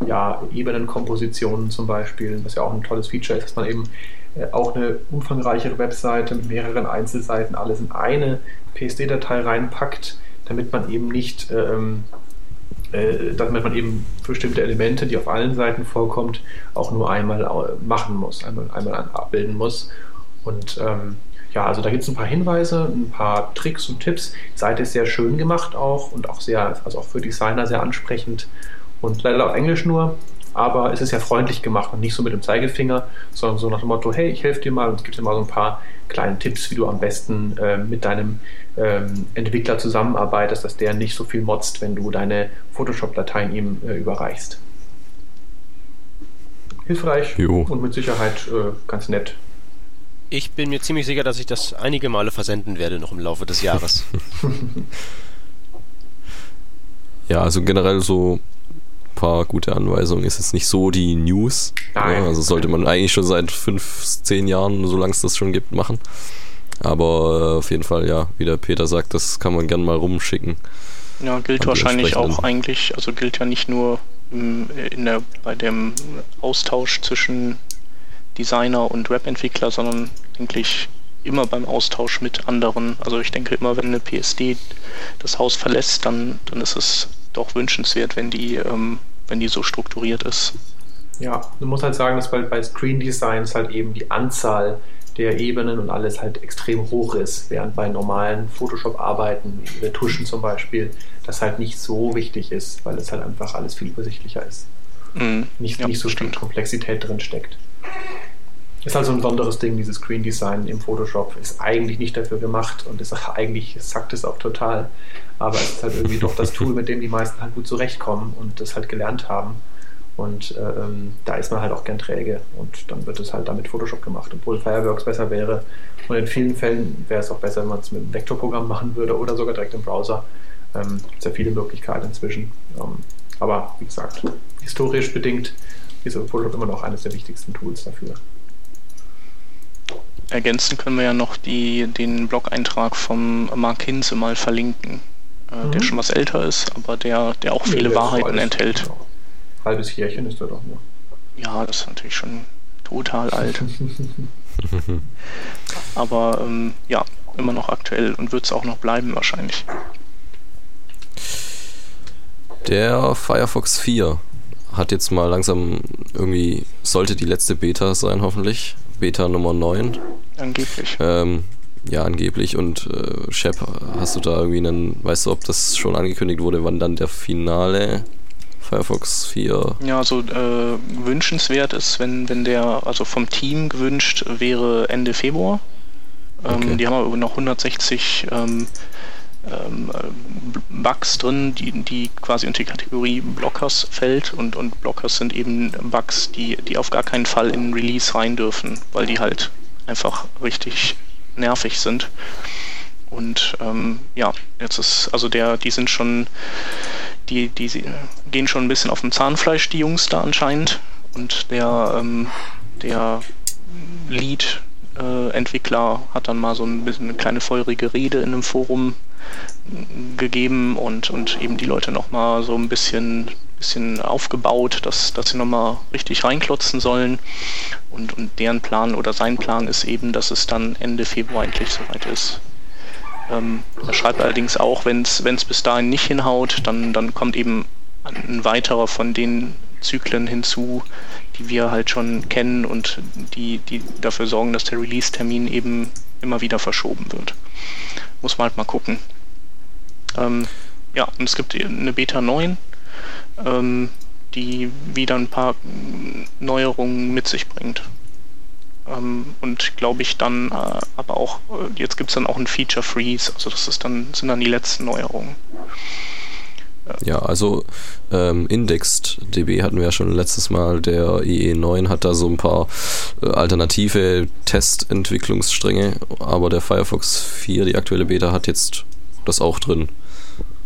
ja, Ebenenkompositionen zum Beispiel, was ja auch ein tolles Feature ist, dass man eben äh, auch eine umfangreichere Webseite mit mehreren Einzelseiten alles in eine PSD-Datei reinpackt, damit man eben nicht, ähm, äh, damit man eben bestimmte Elemente, die auf allen Seiten vorkommt, auch nur einmal äh, machen muss, einmal, einmal abbilden muss. Und ähm, ja, also da gibt es ein paar Hinweise, ein paar Tricks und Tipps. Die Seite ist sehr schön gemacht auch und auch sehr, also auch für Designer sehr ansprechend und leider auf Englisch nur. Aber es ist ja freundlich gemacht und nicht so mit dem Zeigefinger, sondern so nach dem Motto, hey, ich helfe dir mal und es gibt dir mal so ein paar kleine Tipps, wie du am besten äh, mit deinem ähm, Entwickler zusammenarbeitest, dass der nicht so viel motzt, wenn du deine Photoshop-Dateien ihm äh, überreichst. Hilfreich jo. und mit Sicherheit äh, ganz nett ich bin mir ziemlich sicher, dass ich das einige Male versenden werde noch im Laufe des Jahres. [laughs] ja, also generell so paar gute Anweisungen ist jetzt nicht so die News. Nein. Ja, also sollte man eigentlich schon seit fünf, zehn Jahren, solange es das schon gibt, machen. Aber äh, auf jeden Fall, ja, wie der Peter sagt, das kann man gern mal rumschicken. Ja, gilt wahrscheinlich auch eigentlich, also gilt ja nicht nur im, in der, bei dem Austausch zwischen Designer und Webentwickler, sondern eigentlich immer beim Austausch mit anderen. Also ich denke immer, wenn eine PSD das Haus verlässt, dann, dann ist es doch wünschenswert, wenn die, ähm, wenn die so strukturiert ist. Ja, du musst halt sagen, dass bei, bei Screen Designs halt eben die Anzahl der Ebenen und alles halt extrem hoch ist, während bei normalen Photoshop-Arbeiten, Retuschen zum Beispiel, das halt nicht so wichtig ist, weil es halt einfach alles viel übersichtlicher ist. Mhm. Nicht, ja, nicht so viel Komplexität drin steckt. Ist halt so ein besonderes Ding, dieses Screen Design im Photoshop. Ist eigentlich nicht dafür gemacht und ist [laughs] eigentlich sagt es auch total. Aber es ist halt irgendwie doch das Tool, mit dem die meisten halt gut zurechtkommen und das halt gelernt haben. Und äh, ähm, da ist man halt auch gern träge und dann wird es halt damit Photoshop gemacht, obwohl Fireworks besser wäre. Und in vielen Fällen wäre es auch besser, wenn man es mit einem Vektorprogramm machen würde oder sogar direkt im Browser. Ähm, gibt ja viele Möglichkeiten inzwischen. Ähm, aber wie gesagt, historisch bedingt ist Photoshop immer noch eines der wichtigsten Tools dafür. Ergänzen können wir ja noch die, den Blog-Eintrag vom Mark Hinze mal verlinken, äh, mhm. der schon was älter ist, aber der, der auch viele ja, Wahrheiten enthält. Genau. Halbes Jährchen ist er doch nur. Ja, das ist natürlich schon total alt. [laughs] aber ähm, ja, immer noch aktuell und wird es auch noch bleiben wahrscheinlich. Der Firefox 4 hat jetzt mal langsam irgendwie, sollte die letzte Beta sein, hoffentlich. Beta Nummer 9. Angeblich. Ähm, ja, angeblich. Und äh, Shep, hast du da irgendwie einen, weißt du, ob das schon angekündigt wurde, wann dann der finale Firefox 4? Ja, also äh, wünschenswert ist, wenn, wenn der, also vom Team gewünscht wäre Ende Februar. Ähm, okay. Die haben aber noch 160 ähm, ähm, Bugs drin, die, die quasi unter die Kategorie Blockers fällt und, und Blockers sind eben Bugs, die, die auf gar keinen Fall in Release rein dürfen, weil die halt einfach richtig nervig sind. Und ähm, ja, jetzt ist, also der, die sind schon, die, die gehen schon ein bisschen auf dem Zahnfleisch, die Jungs da anscheinend. Und der, ähm, der Lead Entwickler hat dann mal so ein bisschen eine kleine feurige Rede in einem Forum gegeben und, und eben die Leute nochmal so ein bisschen, bisschen aufgebaut, dass, dass sie nochmal richtig reinklotzen sollen. Und, und deren Plan oder sein Plan ist eben, dass es dann Ende Februar endlich soweit ist. Ähm, er schreibt allerdings auch, wenn es bis dahin nicht hinhaut, dann, dann kommt eben ein weiterer von den Zyklen hinzu, die wir halt schon kennen und die, die dafür sorgen, dass der Release-Termin eben immer wieder verschoben wird. Muss man halt mal gucken. Ähm, ja, und es gibt eine Beta 9, ähm, die wieder ein paar Neuerungen mit sich bringt. Ähm, und glaube ich dann äh, aber auch, äh, jetzt gibt es dann auch ein Feature Freeze, also das ist dann, sind dann die letzten Neuerungen. Ja, also ähm, IndexedDB hatten wir ja schon letztes Mal. Der IE9 hat da so ein paar äh, alternative Testentwicklungsstränge, aber der Firefox 4, die aktuelle Beta, hat jetzt das auch drin.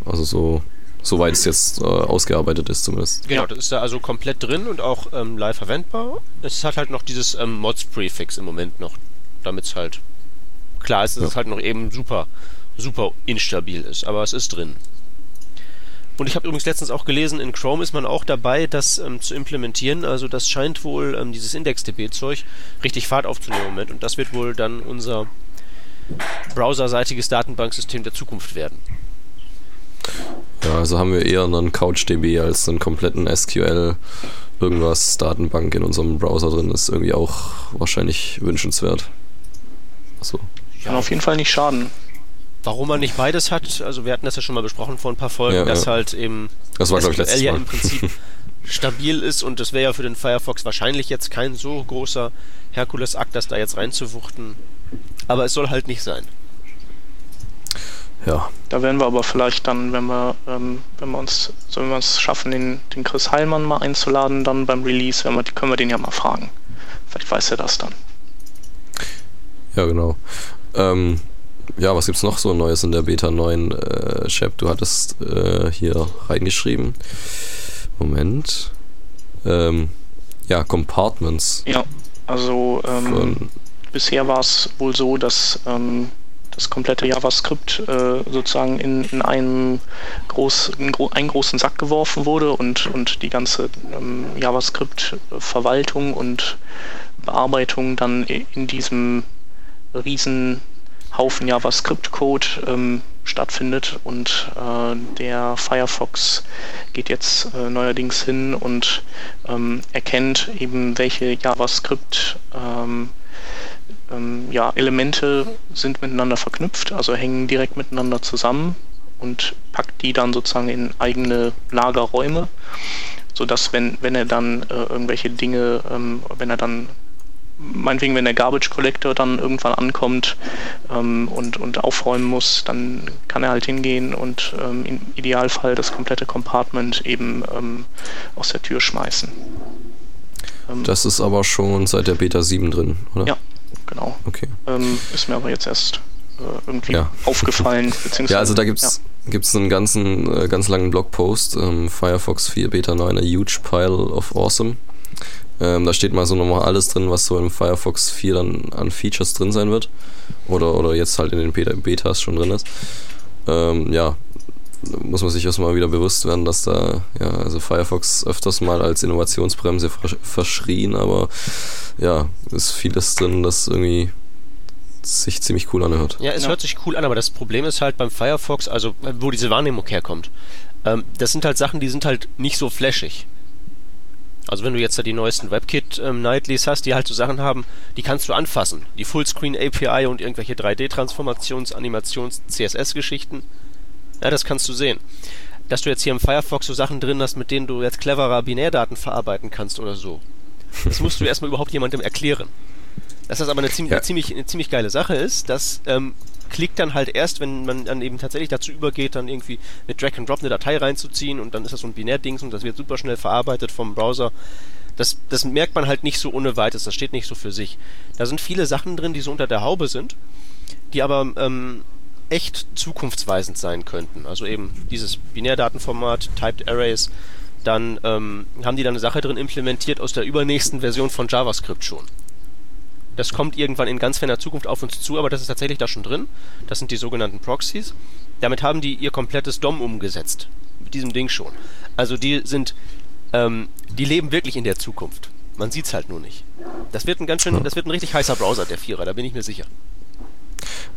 Also so, soweit es jetzt äh, ausgearbeitet ist zumindest. Genau, das ist da also komplett drin und auch ähm, live verwendbar. Es hat halt noch dieses ähm, Mods-Prefix im Moment noch, damit es halt klar ist, dass ja. es halt noch eben super, super instabil ist, aber es ist drin. Und ich habe übrigens letztens auch gelesen, in Chrome ist man auch dabei, das ähm, zu implementieren. Also das scheint wohl ähm, dieses IndexDB-Zeug richtig Fahrt aufzunehmen im Moment. Und das wird wohl dann unser browserseitiges Datenbanksystem der Zukunft werden. Ja, also haben wir eher einen CouchDB als einen kompletten SQL irgendwas Datenbank in unserem Browser drin. Das ist irgendwie auch wahrscheinlich wünschenswert. So. Kann auf jeden Fall nicht schaden. Warum man nicht beides hat, also wir hatten das ja schon mal besprochen vor ein paar Folgen, ja, dass ja. halt eben das war, SQL ich, letztes ja im Prinzip [laughs] stabil ist und das wäre ja für den Firefox wahrscheinlich jetzt kein so großer Herkulesakt, das da jetzt reinzuwuchten. Aber es soll halt nicht sein. Ja. Da werden wir aber vielleicht dann, wenn wir, ähm, wenn wir uns, so wenn wir es schaffen, den, den Chris Heilmann mal einzuladen, dann beim Release, wir, können wir den ja mal fragen. Vielleicht weiß er das dann. Ja, genau. Ähm, ja, was gibt's noch so Neues in der Beta 9? Äh, Shep, du hattest äh, hier reingeschrieben. Moment. Ähm, ja, Compartments. Ja, also ähm, bisher war es wohl so, dass ähm, das komplette JavaScript äh, sozusagen in, in einen, groß, in gro einen großen Sack geworfen wurde und, und die ganze ähm, JavaScript-Verwaltung und Bearbeitung dann in diesem riesen Haufen JavaScript-Code ähm, stattfindet und äh, der Firefox geht jetzt äh, neuerdings hin und ähm, erkennt eben, welche JavaScript ähm, ähm, ja, Elemente sind miteinander verknüpft, also hängen direkt miteinander zusammen und packt die dann sozusagen in eigene Lagerräume, sodass wenn, wenn er dann äh, irgendwelche Dinge, ähm, wenn er dann meinetwegen, wenn der Garbage Collector dann irgendwann ankommt ähm, und, und aufräumen muss, dann kann er halt hingehen und ähm, im Idealfall das komplette Compartment eben ähm, aus der Tür schmeißen. Ähm, das ist aber schon seit der Beta 7 drin, oder? Ja, genau. Okay. Ähm, ist mir aber jetzt erst äh, irgendwie ja. aufgefallen. [laughs] ja, also da gibt's ja. gibt's einen ganzen, äh, ganz langen Blogpost, ähm, Firefox 4 Beta 9, a huge pile of awesome. Ähm, da steht mal so nochmal alles drin, was so im Firefox 4 dann an Features drin sein wird. Oder, oder jetzt halt in den Beta Betas schon drin ist. Ähm, ja, muss man sich erstmal wieder bewusst werden, dass da, ja, also Firefox öfters mal als Innovationsbremse verschrien, aber ja, ist vieles drin, das irgendwie sich ziemlich cool anhört. Ja, es ja. hört sich cool an, aber das Problem ist halt beim Firefox, also wo diese Wahrnehmung herkommt, ähm, das sind halt Sachen, die sind halt nicht so flashig. Also wenn du jetzt da die neuesten WebKit ähm, Nightlies hast, die halt so Sachen haben, die kannst du anfassen. Die Fullscreen API und irgendwelche 3D-Transformations-, Animations-, CSS-Geschichten. Ja, das kannst du sehen. Dass du jetzt hier im Firefox so Sachen drin hast, mit denen du jetzt cleverer Binärdaten verarbeiten kannst oder so. Das musst du [laughs] erstmal überhaupt jemandem erklären. Dass das aber eine ziemlich, ja. eine ziemlich, eine ziemlich geile Sache ist, dass ähm, klickt dann halt erst, wenn man dann eben tatsächlich dazu übergeht, dann irgendwie mit Drag and Drop eine Datei reinzuziehen und dann ist das so ein Binärdings und das wird super schnell verarbeitet vom Browser. Das, das merkt man halt nicht so ohne weiteres, das steht nicht so für sich. Da sind viele Sachen drin, die so unter der Haube sind, die aber ähm, echt zukunftsweisend sein könnten. Also eben dieses Binärdatenformat, Typed Arrays, dann ähm, haben die da eine Sache drin implementiert aus der übernächsten Version von JavaScript schon. Das kommt irgendwann in ganz ferner Zukunft auf uns zu, aber das ist tatsächlich da schon drin. Das sind die sogenannten Proxies. Damit haben die ihr komplettes DOM umgesetzt. Mit diesem Ding schon. Also die sind, ähm, die leben wirklich in der Zukunft. Man sieht es halt nur nicht. Das wird ein ganz schön, das wird ein richtig heißer Browser, der Vierer, da bin ich mir sicher.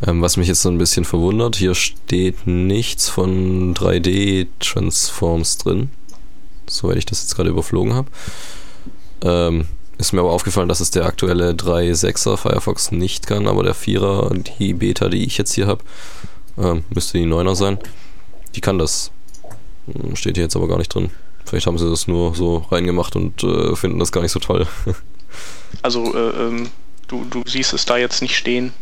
Ähm, was mich jetzt so ein bisschen verwundert, hier steht nichts von 3D-Transforms drin. Soweit ich das jetzt gerade überflogen habe. Ähm, ist mir aber aufgefallen, dass es der aktuelle 3.6er Firefox nicht kann, aber der 4er, die Beta, die ich jetzt hier habe, ähm, müsste die 9er sein. Die kann das. Hm, steht hier jetzt aber gar nicht drin. Vielleicht haben sie das nur so reingemacht und äh, finden das gar nicht so toll. [laughs] also, äh, ähm, du, du siehst es da jetzt nicht stehen.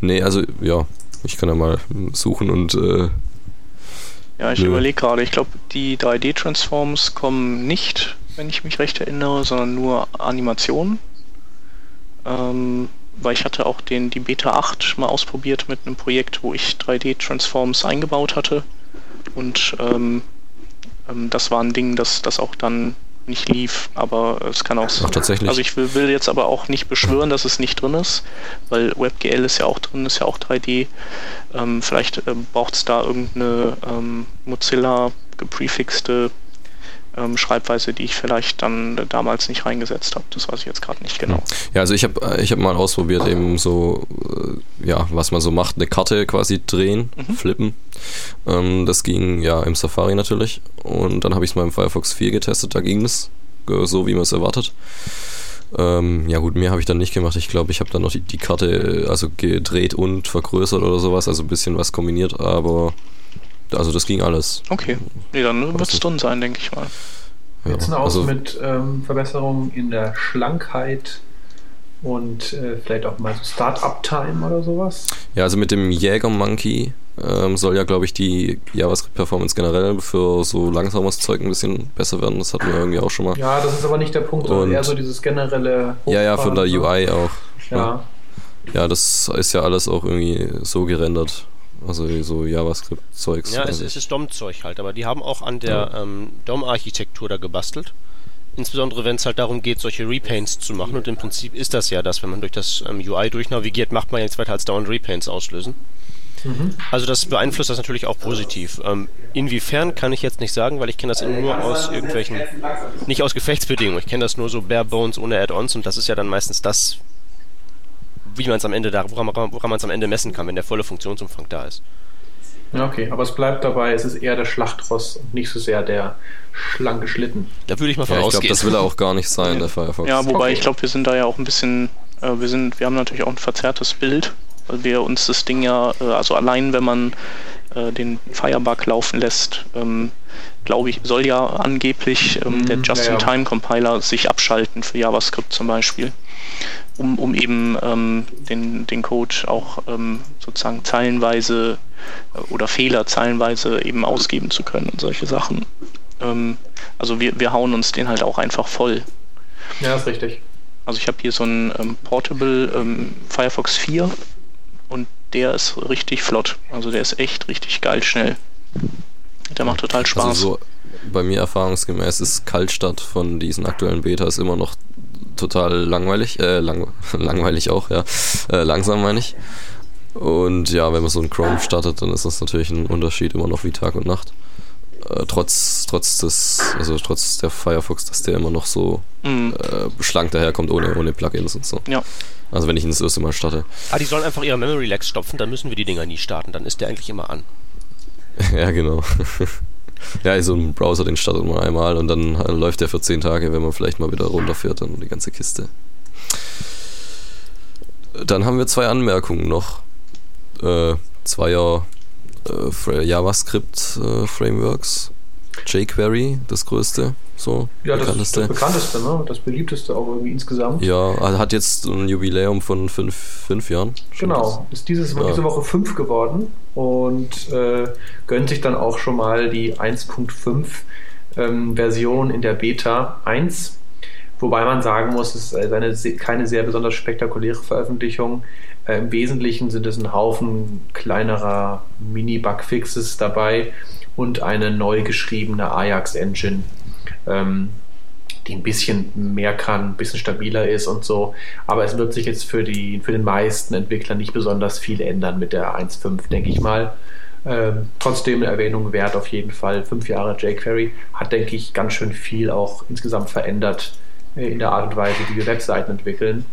Nee, also ja, ich kann ja mal suchen und. Äh, ja, ich überlege gerade. Ich glaube, die 3D-Transforms kommen nicht, wenn ich mich recht erinnere, sondern nur Animationen. Ähm, weil ich hatte auch den, die Beta 8 mal ausprobiert mit einem Projekt, wo ich 3D-Transforms eingebaut hatte. Und ähm, ähm, das war ein Ding, das, das auch dann nicht lief, aber es kann auch Ach, tatsächlich. Also ich will, will, jetzt aber auch nicht beschwören, dass es nicht drin ist, weil WebGL ist ja auch drin, ist ja auch 3D. Ähm, vielleicht äh, braucht es da irgendeine ähm, Mozilla geprefixte ähm, Schreibweise, die ich vielleicht dann damals nicht reingesetzt habe. Das weiß ich jetzt gerade nicht genau. Ja, also ich habe äh, ich hab mal ausprobiert, eben so, äh, ja, was man so macht, eine Karte quasi drehen, mhm. flippen. Ähm, das ging ja im Safari natürlich. Und dann habe ich es mal im Firefox 4 getestet, da ging es äh, so, wie man es erwartet. Ähm, ja gut, mehr habe ich dann nicht gemacht. Ich glaube, ich habe dann noch die, die Karte äh, also gedreht und vergrößert oder sowas, also ein bisschen was kombiniert, aber also das ging alles. Okay. Nee, dann wird es drin sein, denke ich mal. Ja, Jetzt aus also, mit ähm, Verbesserungen in der Schlankheit und äh, vielleicht auch mal so Start-up-Time oder sowas? Ja, also mit dem Jäger-Monkey ähm, soll ja, glaube ich, die JavaScript-Performance generell für so langsames Zeug ein bisschen besser werden. Das hatten wir irgendwie auch schon mal. Ja, das ist aber nicht der Punkt, sondern eher so dieses generelle. Hochfahren, ja, ja, von der UI auch. Ja. ja. das ist ja alles auch irgendwie so gerendert. Also so JavaScript-Zeugs. Ja, es, es ist DOM-Zeug halt, aber die haben auch an der ja. ähm, DOM-Architektur da gebastelt. Insbesondere wenn es halt darum geht, solche Repaints zu machen. Und im Prinzip ist das ja das, wenn man durch das ähm, UI durchnavigiert, macht man jetzt weiter als dauernd Repaints auslösen. Mhm. Also das beeinflusst das natürlich auch positiv. Ähm, inwiefern kann ich jetzt nicht sagen, weil ich kenne das nur aus irgendwelchen, nicht aus Gefechtsbedingungen. Ich kenne das nur so bare bones ohne Add-ons und das ist ja dann meistens das, wie man es am Ende da, woran, woran man es am Ende messen kann, wenn der volle Funktionsumfang da ist. Ja, okay, aber es bleibt dabei, es ist eher der Schlachtross und nicht so sehr der schlanke Schlitten. Da würde ich mal von ja, ausgehen. Ich glaube, das will er auch gar nicht sein, der Firefox. Ja, wobei okay. ich glaube, wir sind da ja auch ein bisschen, äh, wir sind, wir haben natürlich auch ein verzerrtes Bild, weil wir uns das Ding ja, äh, also allein wenn man äh, den Firebug laufen lässt, ähm, glaube ich, soll ja angeblich ähm, mm, der Just-in-Time-Compiler ja. sich abschalten für JavaScript zum Beispiel um, um eben ähm, den, den Code auch ähm, sozusagen zeilenweise äh, oder Fehler zeilenweise eben ausgeben zu können und solche Sachen. Ähm, also wir, wir hauen uns den halt auch einfach voll. Ja, ist richtig. Also ich habe hier so einen ähm, Portable ähm, Firefox 4 und der ist richtig flott. Also der ist echt richtig geil schnell. Der macht total also Spaß. Also so bei mir erfahrungsgemäß ist Kaltstart von diesen aktuellen Betas immer noch total langweilig, äh, lang, [laughs] langweilig auch, ja. Äh, langsam meine ich. Und ja, wenn man so einen Chrome startet, dann ist das natürlich ein Unterschied immer noch wie Tag und Nacht. Äh, trotz, trotz des, also trotz der Firefox, dass der immer noch so mhm. äh, schlank daherkommt, ohne, ohne Plugins und so. Ja. Also wenn ich ihn das erste Mal starte. Ah, die sollen einfach ihre Memory Lags stopfen, dann müssen wir die Dinger nie starten, dann ist der eigentlich immer an. [laughs] ja, genau. [laughs] Ja, so ein Browser, den startet man einmal und dann läuft der für 10 Tage, wenn man vielleicht mal wieder runterfährt, dann die ganze Kiste. Dann haben wir zwei Anmerkungen noch. Äh, zweier äh, JavaScript-Frameworks. Äh, jQuery, das größte, so ja, bekannteste. Das, das bekannteste, ne? das beliebteste auch irgendwie insgesamt. Ja, also hat jetzt ein Jubiläum von fünf, fünf Jahren. Genau, ist dieses, ja. diese Woche fünf geworden und äh, gönnt sich dann auch schon mal die 1.5 ähm, Version in der Beta 1. Wobei man sagen muss, es ist eine, keine sehr besonders spektakuläre Veröffentlichung. Äh, Im Wesentlichen sind es ein Haufen kleinerer Mini-Bugfixes dabei und eine neu geschriebene Ajax-Engine. Ähm, die ein bisschen mehr kann, ein bisschen stabiler ist und so. Aber es wird sich jetzt für, die, für den meisten Entwickler nicht besonders viel ändern mit der 1.5, denke ich mal. Ähm, trotzdem eine Erwähnung wert auf jeden Fall. Fünf Jahre jQuery hat, denke ich, ganz schön viel auch insgesamt verändert äh, in der Art und Weise, wie wir Webseiten entwickeln.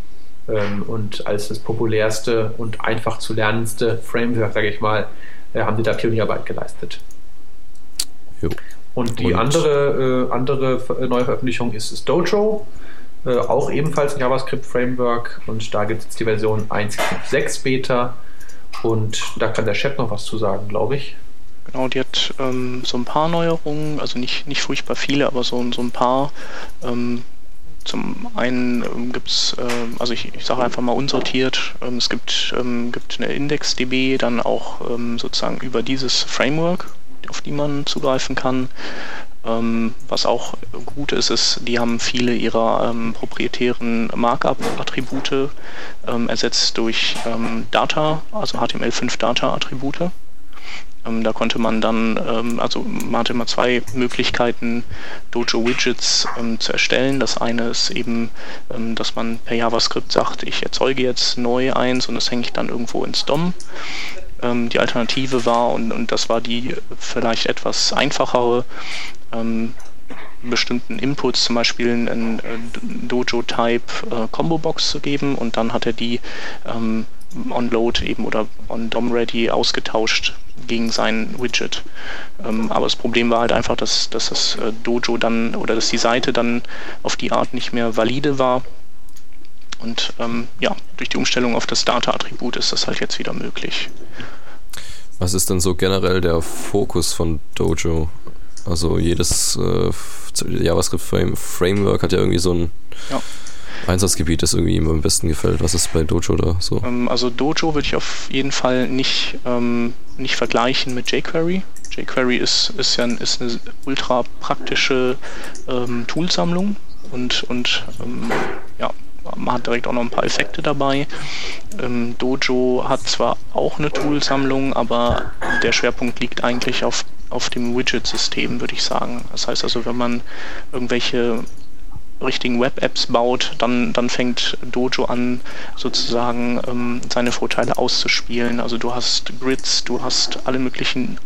Ähm, und als das populärste und einfach zu lernendste Framework, sage ich mal, äh, haben sie da Pionierarbeit geleistet. Jo. Und die und andere, äh, andere neue Veröffentlichung ist, ist Dojo. Äh, auch ebenfalls ein JavaScript-Framework und da gibt es jetzt die Version 1.6 Beta und da kann der Chef noch was zu sagen, glaube ich. Genau, die hat ähm, so ein paar Neuerungen, also nicht, nicht furchtbar viele, aber so, so ein paar. Ähm, zum einen ähm, gibt es, äh, also ich, ich sage einfach mal unsortiert, ähm, es gibt, ähm, gibt eine IndexDB, dann auch ähm, sozusagen über dieses Framework, auf die man zugreifen kann. Ähm, was auch gut ist, ist, die haben viele ihrer ähm, proprietären Markup-Attribute ähm, ersetzt durch ähm, Data, also HTML5-Data-Attribute. Ähm, da konnte man dann, ähm, also man hatte immer zwei Möglichkeiten, Dojo-Widgets zu erstellen. Das eine ist eben, dass man per JavaScript sagt, ich erzeuge jetzt neu eins und das hänge ich dann irgendwo ins DOM ähm, die Alternative war und, und das war die vielleicht etwas einfachere, ähm, bestimmten Inputs, zum Beispiel ein, Dojo-Type äh, Combo-Box zu geben und dann hat er die ähm, on-load eben oder on-DOM-ready ausgetauscht gegen sein Widget. Ähm, aber das Problem war halt einfach, dass, dass das äh, Dojo dann oder dass die Seite dann auf die Art nicht mehr valide war. Und ähm, ja, durch die Umstellung auf das Data-Attribut ist das halt jetzt wieder möglich. Was ist denn so generell der Fokus von Dojo? Also jedes äh, JavaScript-Framework hat ja irgendwie so ein ja. Einsatzgebiet, das irgendwie ihm am besten gefällt. Was ist bei Dojo da so? Ähm, also Dojo würde ich auf jeden Fall nicht, ähm, nicht vergleichen mit jQuery. jQuery ist, ist ja ist eine ultra praktische ähm, Toolsammlung und, und ähm, ja, man hat direkt auch noch ein paar Effekte dabei. Ähm, Dojo hat zwar auch eine Toolsammlung, aber der Schwerpunkt liegt eigentlich auf, auf dem Widget-System, würde ich sagen. Das heißt also, wenn man irgendwelche richtigen Web-Apps baut, dann, dann fängt Dojo an, sozusagen ähm, seine Vorteile auszuspielen. Also du hast Grids, du hast alle möglichen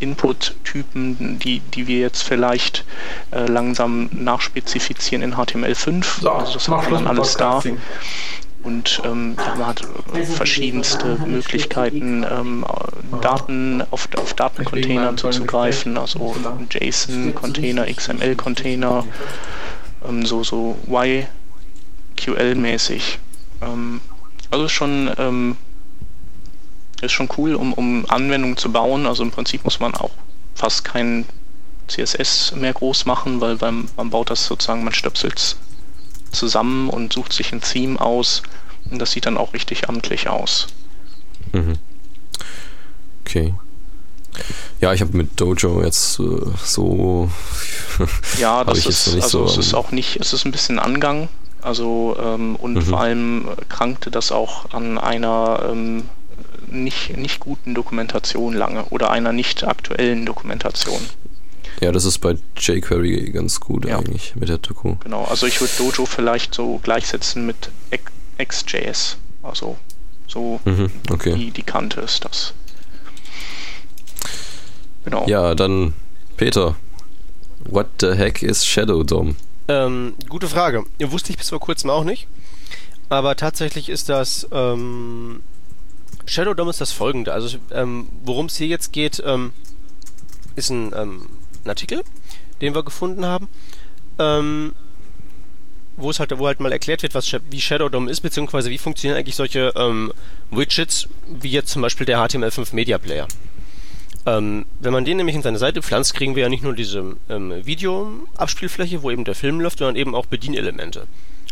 Input-Typen, die, die wir jetzt vielleicht äh, langsam nachspezifizieren in HTML5. So, also das hat man alles da. Und ähm, man hat verschiedenste Möglichkeiten, ähm, Daten auf, auf Datencontainer zuzugreifen, also JSON-Container, XML-Container, ähm, so, so YQL-mäßig. Ähm, also schon ähm, ist schon cool, um, um Anwendungen zu bauen. Also im Prinzip muss man auch fast kein CSS mehr groß machen, weil, weil man baut das sozusagen, man stöpselt zusammen und sucht sich ein Theme aus und das sieht dann auch richtig amtlich aus. Mhm. Okay. Ja, ich habe mit Dojo jetzt äh, so. [laughs] ja, [laughs] das ist, also so es ist auch nicht, es ist ein bisschen Angang. Also ähm, und mhm. vor allem krankte das auch an einer ähm, nicht, nicht guten Dokumentation lange oder einer nicht aktuellen Dokumentation. Ja, das ist bei jQuery ganz gut ja. eigentlich mit der Doku. Genau, also ich würde Dojo vielleicht so gleichsetzen mit XJS. Also so mhm, okay. die, die Kante ist das. Genau. Ja, dann Peter. What the heck is Shadow DOM? Ähm, gute Frage. Wusste ich bis vor kurzem auch nicht. Aber tatsächlich ist das ähm, Shadow DOM ist das folgende. Also, ähm, worum es hier jetzt geht, ähm, ist ein, ähm, ein, Artikel, den wir gefunden haben, ähm, wo es halt, wo halt mal erklärt wird, was, wie Shadow DOM ist, beziehungsweise wie funktionieren eigentlich solche ähm, Widgets, wie jetzt zum Beispiel der HTML5 Media Player. Ähm, wenn man den nämlich in seine Seite pflanzt, kriegen wir ja nicht nur diese Video-Abspielfläche, wo eben der Film läuft, sondern eben auch Bedienelemente.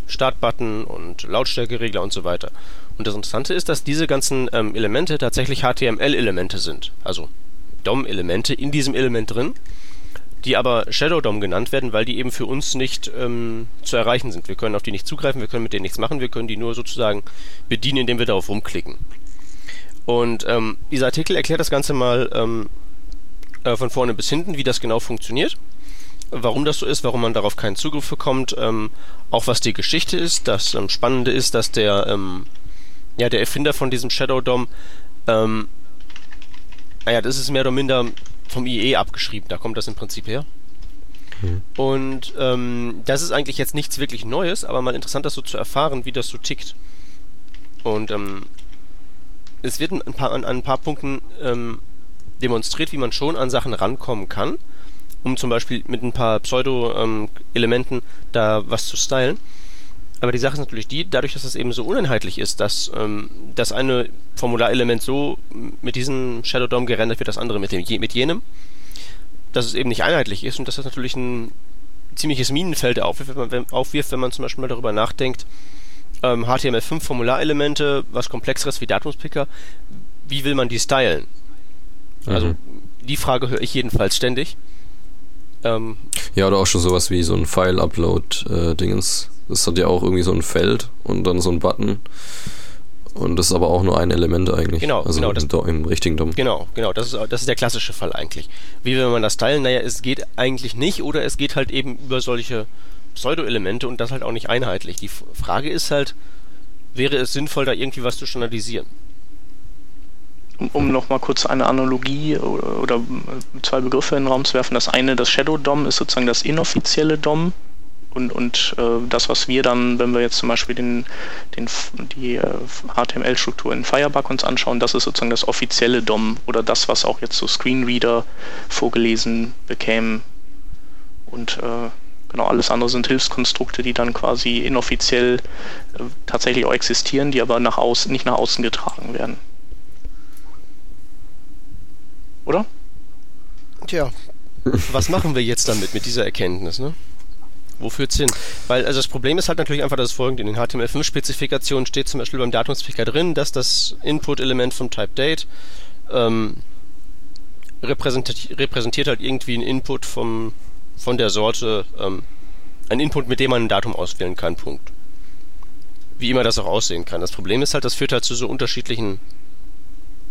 Startbutton und Lautstärkeregler und so weiter. Und das Interessante ist, dass diese ganzen ähm, Elemente tatsächlich HTML-Elemente sind. Also DOM-Elemente in diesem Element drin, die aber Shadow DOM genannt werden, weil die eben für uns nicht ähm, zu erreichen sind. Wir können auf die nicht zugreifen, wir können mit denen nichts machen, wir können die nur sozusagen bedienen, indem wir darauf rumklicken. Und ähm, dieser Artikel erklärt das Ganze mal ähm, äh, von vorne bis hinten, wie das genau funktioniert. Warum das so ist, warum man darauf keinen Zugriff bekommt, ähm, auch was die Geschichte ist. Das ähm, Spannende ist, dass der, ähm, ja, der Erfinder von diesem Shadow DOM, ähm, naja, das ist mehr oder minder vom IE abgeschrieben, da kommt das im Prinzip her. Mhm. Und ähm, das ist eigentlich jetzt nichts wirklich Neues, aber mal interessant, das so zu erfahren, wie das so tickt. Und ähm, es wird ein paar, an, an ein paar Punkten ähm, demonstriert, wie man schon an Sachen rankommen kann, um zum Beispiel mit ein paar Pseudo-Elementen da was zu stylen. Aber die Sache ist natürlich die, dadurch, dass es eben so uneinheitlich ist, dass ähm, das eine Formularelement so mit diesem Shadow DOM gerendert wird, das andere mit, dem, mit jenem, dass es eben nicht einheitlich ist und dass das natürlich ein ziemliches Minenfeld aufwirft, wenn man, aufwirft, wenn man zum Beispiel mal darüber nachdenkt, ähm, HTML5 Formularelemente, was komplexeres wie Datumspicker, wie will man die stylen? Also mhm. die Frage höre ich jedenfalls ständig. Ähm, ja, oder auch schon sowas wie so ein File-Upload-Dingens. Äh, das hat ja auch irgendwie so ein Feld und dann so ein Button. Und das ist aber auch nur ein Element eigentlich. Genau, also genau. Das, im richtigen DOM. Genau, genau. Das ist, das ist der klassische Fall eigentlich. Wie will man das teilen? Naja, es geht eigentlich nicht oder es geht halt eben über solche Pseudo-Elemente und das halt auch nicht einheitlich. Die Frage ist halt, wäre es sinnvoll, da irgendwie was zu standardisieren? Um, nochmal kurz eine Analogie oder, oder, zwei Begriffe in den Raum zu werfen. Das eine, das Shadow DOM, ist sozusagen das inoffizielle DOM und, und äh, das, was wir dann, wenn wir jetzt zum Beispiel den, den, die äh, HTML-Struktur in Firebug uns anschauen, das ist sozusagen das offizielle DOM oder das, was auch jetzt so Screenreader vorgelesen bekämen. Und äh, genau, alles andere sind Hilfskonstrukte, die dann quasi inoffiziell äh, tatsächlich auch existieren, die aber nach außen, nicht nach außen getragen werden. Oder? Tja, was machen wir jetzt damit, mit dieser Erkenntnis, ne? Wo führt's hin? Weil also das Problem ist halt natürlich einfach das folgende. In den HTML5-Spezifikationen steht zum Beispiel beim Datumspicker drin, dass das Input-Element vom Type Date ähm, repräsentiert, repräsentiert halt irgendwie einen Input vom, von der Sorte, ähm, ein Input, mit dem man ein Datum auswählen kann, Punkt. Wie immer das auch aussehen kann. Das Problem ist halt, das führt halt zu so unterschiedlichen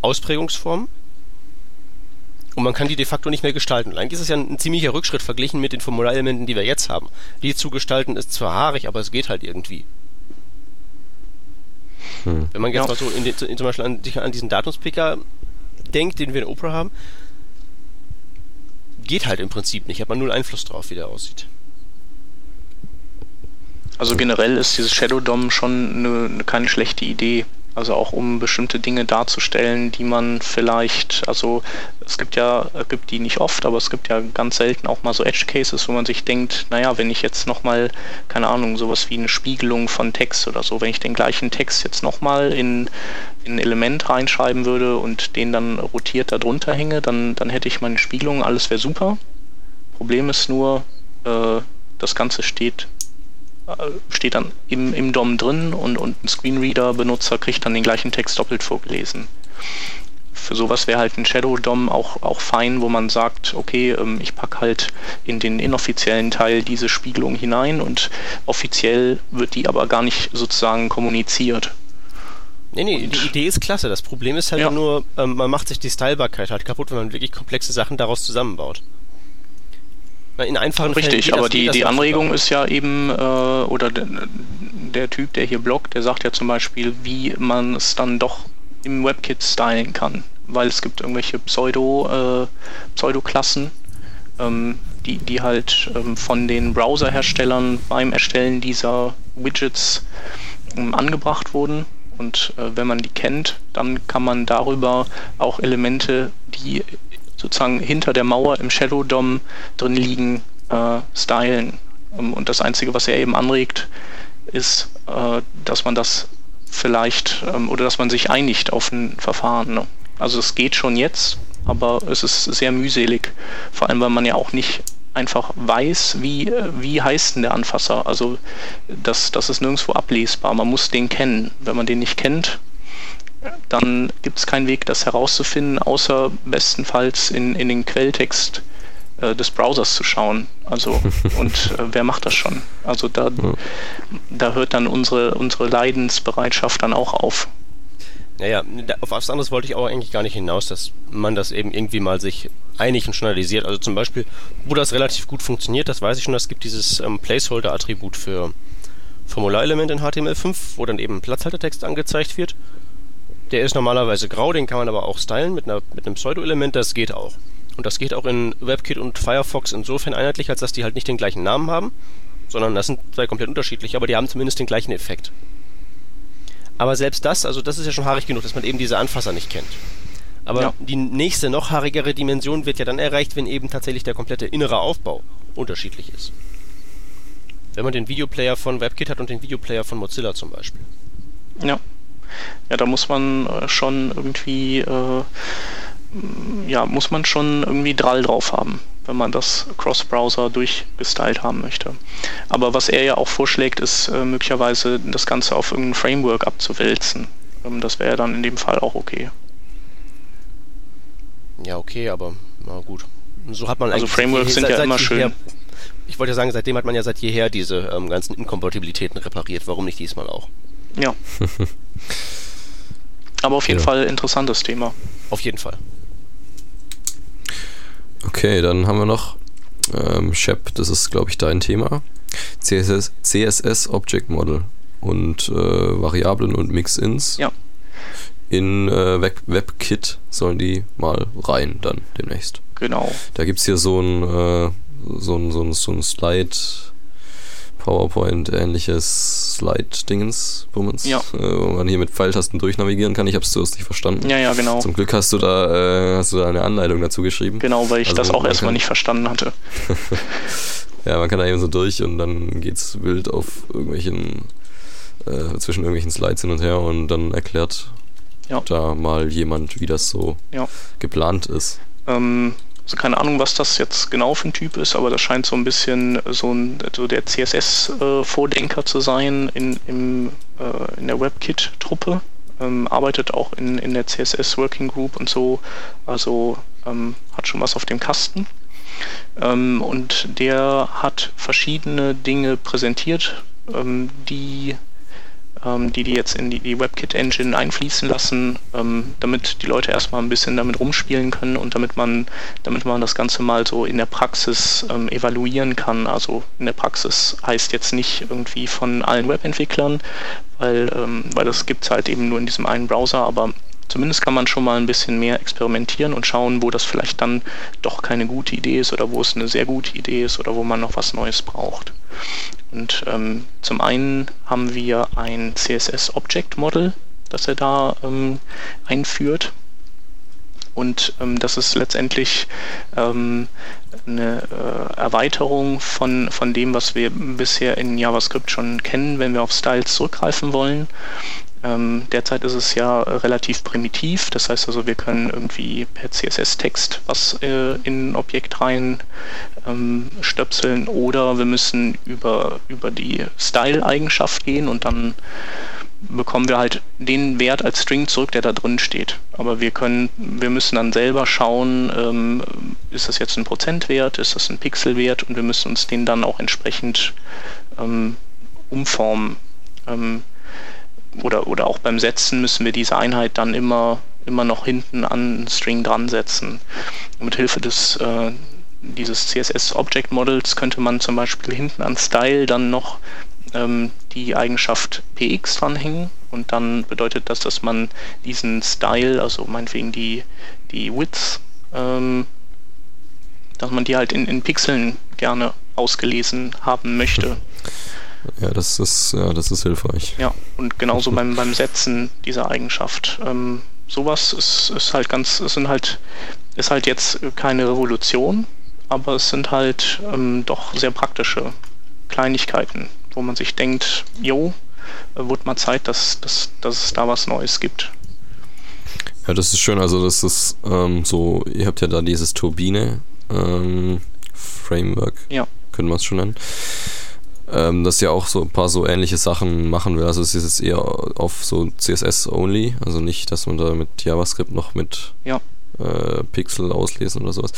Ausprägungsformen und man kann die de facto nicht mehr gestalten. Und eigentlich ist es ja ein, ziemlicher Rückschritt verglichen mit den Formularelementen, die wir jetzt haben. Die zu gestalten ist zwar haarig, aber es geht halt irgendwie. Hm. Wenn man jetzt ja. mal so in den, in, zum Beispiel an, an diesen Datumspicker denkt, den wir in Opera haben, geht halt im Prinzip nicht. Hat man null Einfluss drauf, wie der aussieht. Also generell ist dieses Shadow DOM schon eine, keine schlechte Idee. Also auch um bestimmte Dinge darzustellen, die man vielleicht, also es gibt ja, gibt die nicht oft, aber es gibt ja ganz selten auch mal so Edge Cases, wo man sich denkt, naja, wenn ich jetzt nochmal, keine Ahnung, sowas wie eine Spiegelung von Text oder so, wenn ich den gleichen Text jetzt nochmal in, in ein Element reinschreiben würde und den dann rotiert da drunter hänge, dann, dann hätte ich meine Spiegelung, alles wäre super. Problem ist nur, äh, das Ganze steht steht dann im, im DOM drin und, und ein Screenreader-Benutzer kriegt dann den gleichen Text doppelt vorgelesen. Für sowas wäre halt ein Shadow DOM auch, auch fein, wo man sagt, okay, ähm, ich packe halt in den inoffiziellen Teil diese Spiegelung hinein und offiziell wird die aber gar nicht sozusagen kommuniziert. Nee, nee, und die Idee ist klasse. Das Problem ist halt ja. nur, ähm, man macht sich die Stylbarkeit halt kaputt, wenn man wirklich komplexe Sachen daraus zusammenbaut. In einfachen Richtig, Fällen aber die, die Anregung ist ja eben, äh, oder der, Typ, der hier bloggt, der sagt ja zum Beispiel, wie man es dann doch im WebKit stylen kann. Weil es gibt irgendwelche Pseudo, äh, Pseudo-Klassen, ähm, die, die halt ähm, von den Browser-Herstellern beim Erstellen dieser Widgets ähm, angebracht wurden. Und äh, wenn man die kennt, dann kann man darüber auch Elemente, die sozusagen hinter der Mauer im Shadow DOM drin liegen, äh, stylen. Ähm, und das Einzige, was er eben anregt, ist, äh, dass man das vielleicht ähm, oder dass man sich einigt auf ein Verfahren. Ne? Also es geht schon jetzt, aber es ist sehr mühselig. Vor allem, weil man ja auch nicht einfach weiß, wie, äh, wie heißt denn der Anfasser. Also das, das ist nirgendwo ablesbar. Man muss den kennen. Wenn man den nicht kennt, dann gibt es keinen Weg, das herauszufinden, außer bestenfalls in, in den Quelltext äh, des Browsers zu schauen. Also, [laughs] und äh, wer macht das schon? Also da, da hört dann unsere, unsere Leidensbereitschaft dann auch auf. Naja, auf was anderes wollte ich auch eigentlich gar nicht hinaus, dass man das eben irgendwie mal sich einig und standardisiert. Also zum Beispiel, wo das relativ gut funktioniert, das weiß ich schon, es gibt dieses ähm, Placeholder-Attribut für Formularelement in HTML5, wo dann eben Platzhaltertext angezeigt wird. Der ist normalerweise grau, den kann man aber auch stylen mit, einer, mit einem Pseudo-Element, das geht auch. Und das geht auch in WebKit und Firefox insofern einheitlich, als dass die halt nicht den gleichen Namen haben, sondern das sind zwei komplett unterschiedliche, aber die haben zumindest den gleichen Effekt. Aber selbst das, also das ist ja schon haarig genug, dass man eben diese Anfasser nicht kennt. Aber ja. die nächste, noch haarigere Dimension wird ja dann erreicht, wenn eben tatsächlich der komplette innere Aufbau unterschiedlich ist. Wenn man den Videoplayer von WebKit hat und den Videoplayer von Mozilla zum Beispiel. Ja. Ja, da muss man äh, schon irgendwie, äh, ja, muss man schon irgendwie Drall drauf haben wenn man das Cross-Browser durchgestylt haben möchte. Aber was er ja auch vorschlägt, ist äh, möglicherweise das Ganze auf irgendein Framework abzuwälzen. Ähm, das wäre dann in dem Fall auch okay. Ja, okay, aber na gut. So hat man also Frameworks sind ja immer schön. Ich wollte ja sagen, seitdem hat man ja seit jeher diese ähm, ganzen Inkompatibilitäten repariert. Warum nicht diesmal auch? Ja. [laughs] aber auf jeden ja. Fall interessantes Thema. Auf jeden Fall. Okay, dann haben wir noch ähm, Shep, das ist glaube ich dein Thema. CSS, CSS Object Model und äh, Variablen und Mix-Ins. Ja. In äh, Web WebKit sollen die mal rein dann demnächst. Genau. Da gibt es hier so ein, äh, so ein, so ein, so ein Slide PowerPoint-ähnliches Slide-Dingens, Bummens, ja. äh, wo man hier mit Pfeiltasten durchnavigieren kann. Ich habe es zuerst nicht verstanden. Ja, ja, genau. Zum Glück hast du da, äh, hast du da eine Anleitung dazu geschrieben. Genau, weil ich also das auch erstmal nicht verstanden hatte. [laughs] ja, man kann da eben so durch und dann geht's wild auf irgendwelchen, äh, zwischen irgendwelchen Slides hin und her und dann erklärt ja. da mal jemand, wie das so ja. geplant ist. Ähm, also keine Ahnung, was das jetzt genau für ein Typ ist, aber das scheint so ein bisschen so, ein, so der CSS-Vordenker äh, zu sein in, im, äh, in der WebKit-Truppe. Ähm, arbeitet auch in, in der CSS Working Group und so, also ähm, hat schon was auf dem Kasten. Ähm, und der hat verschiedene Dinge präsentiert, ähm, die die die jetzt in die, die WebKit-Engine einfließen lassen, ähm, damit die Leute erstmal ein bisschen damit rumspielen können und damit man, damit man das Ganze mal so in der Praxis ähm, evaluieren kann. Also in der Praxis heißt jetzt nicht irgendwie von allen Webentwicklern, weil, ähm, weil das gibt es halt eben nur in diesem einen Browser, aber zumindest kann man schon mal ein bisschen mehr experimentieren und schauen, wo das vielleicht dann doch keine gute Idee ist oder wo es eine sehr gute Idee ist oder wo man noch was Neues braucht. Und ähm, zum einen haben wir ein CSS Object Model, das er da ähm, einführt. Und ähm, das ist letztendlich ähm, eine äh, Erweiterung von, von dem, was wir bisher in JavaScript schon kennen, wenn wir auf Styles zurückgreifen wollen. Ähm, derzeit ist es ja relativ primitiv, das heißt also, wir können irgendwie per CSS-Text was äh, in ein Objekt rein ähm, stöpseln oder wir müssen über, über die Style-Eigenschaft gehen und dann bekommen wir halt den Wert als String zurück, der da drin steht. Aber wir können, wir müssen dann selber schauen, ähm, ist das jetzt ein Prozentwert, ist das ein Pixelwert und wir müssen uns den dann auch entsprechend ähm, umformen. Ähm, oder, oder auch beim Setzen müssen wir diese Einheit dann immer, immer noch hinten an String dran setzen. mit Hilfe des, äh, dieses CSS Object Models könnte man zum Beispiel hinten an Style dann noch ähm, die Eigenschaft px dranhängen und dann bedeutet das, dass man diesen Style, also meinetwegen die, die Width, ähm, dass man die halt in, in Pixeln gerne ausgelesen haben möchte. [laughs] Ja, das ist, ja, das ist hilfreich. Ja, und genauso beim, beim Setzen dieser Eigenschaft. Ähm, sowas ist, ist halt ganz, es sind halt, ist halt jetzt keine Revolution, aber es sind halt ähm, doch sehr praktische Kleinigkeiten, wo man sich denkt, jo, wird mal Zeit, dass, dass, dass es da was Neues gibt. Ja, das ist schön. Also das ist ähm, so, ihr habt ja da dieses Turbine ähm, Framework, ja. können wir es schon nennen ähm, das ja auch so ein paar so ähnliche Sachen machen will. Also es ist jetzt eher auf so CSS-only, also nicht, dass man da mit JavaScript noch mit ja. äh, Pixel auslesen oder sowas.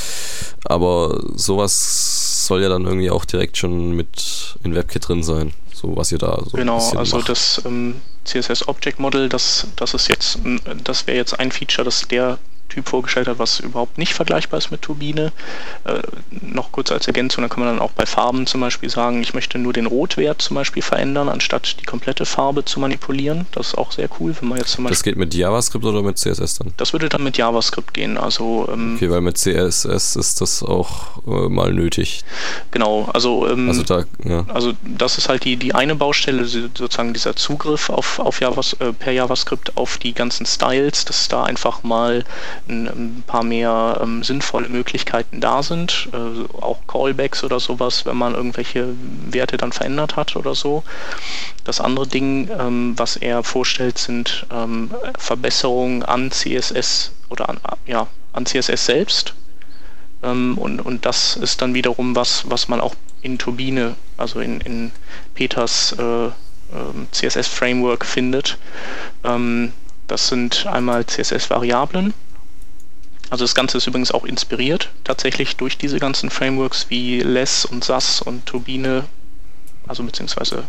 Aber sowas soll ja dann irgendwie auch direkt schon mit in WebKit drin sein, so was ihr da so Genau, also macht. das ähm, CSS Object Model, das, das ist jetzt, das wäre jetzt ein Feature, das der Typ vorgestellt hat, was überhaupt nicht vergleichbar ist mit Turbine. Äh, noch kurz als Ergänzung, da kann man dann auch bei Farben zum Beispiel sagen, ich möchte nur den Rotwert zum Beispiel verändern, anstatt die komplette Farbe zu manipulieren. Das ist auch sehr cool, wenn man jetzt zum Beispiel. Das geht mit JavaScript oder mit CSS dann? Das würde dann mit JavaScript gehen. Also, ähm, okay, weil mit CSS ist das auch äh, mal nötig. Genau, also, ähm, also, da, ja. also das ist halt die, die eine Baustelle, sozusagen dieser Zugriff auf, auf Javas, äh, per JavaScript auf die ganzen Styles, dass da einfach mal ein paar mehr ähm, sinnvolle Möglichkeiten da sind, äh, auch Callbacks oder sowas, wenn man irgendwelche Werte dann verändert hat oder so. Das andere Ding, ähm, was er vorstellt, sind ähm, Verbesserungen an CSS oder an, ja, an CSS selbst. Ähm, und, und das ist dann wiederum was, was man auch in Turbine, also in, in Peters äh, ähm, CSS-Framework findet. Ähm, das sind einmal CSS-Variablen, also das Ganze ist übrigens auch inspiriert tatsächlich durch diese ganzen Frameworks wie Less und SAS und Turbine, also beziehungsweise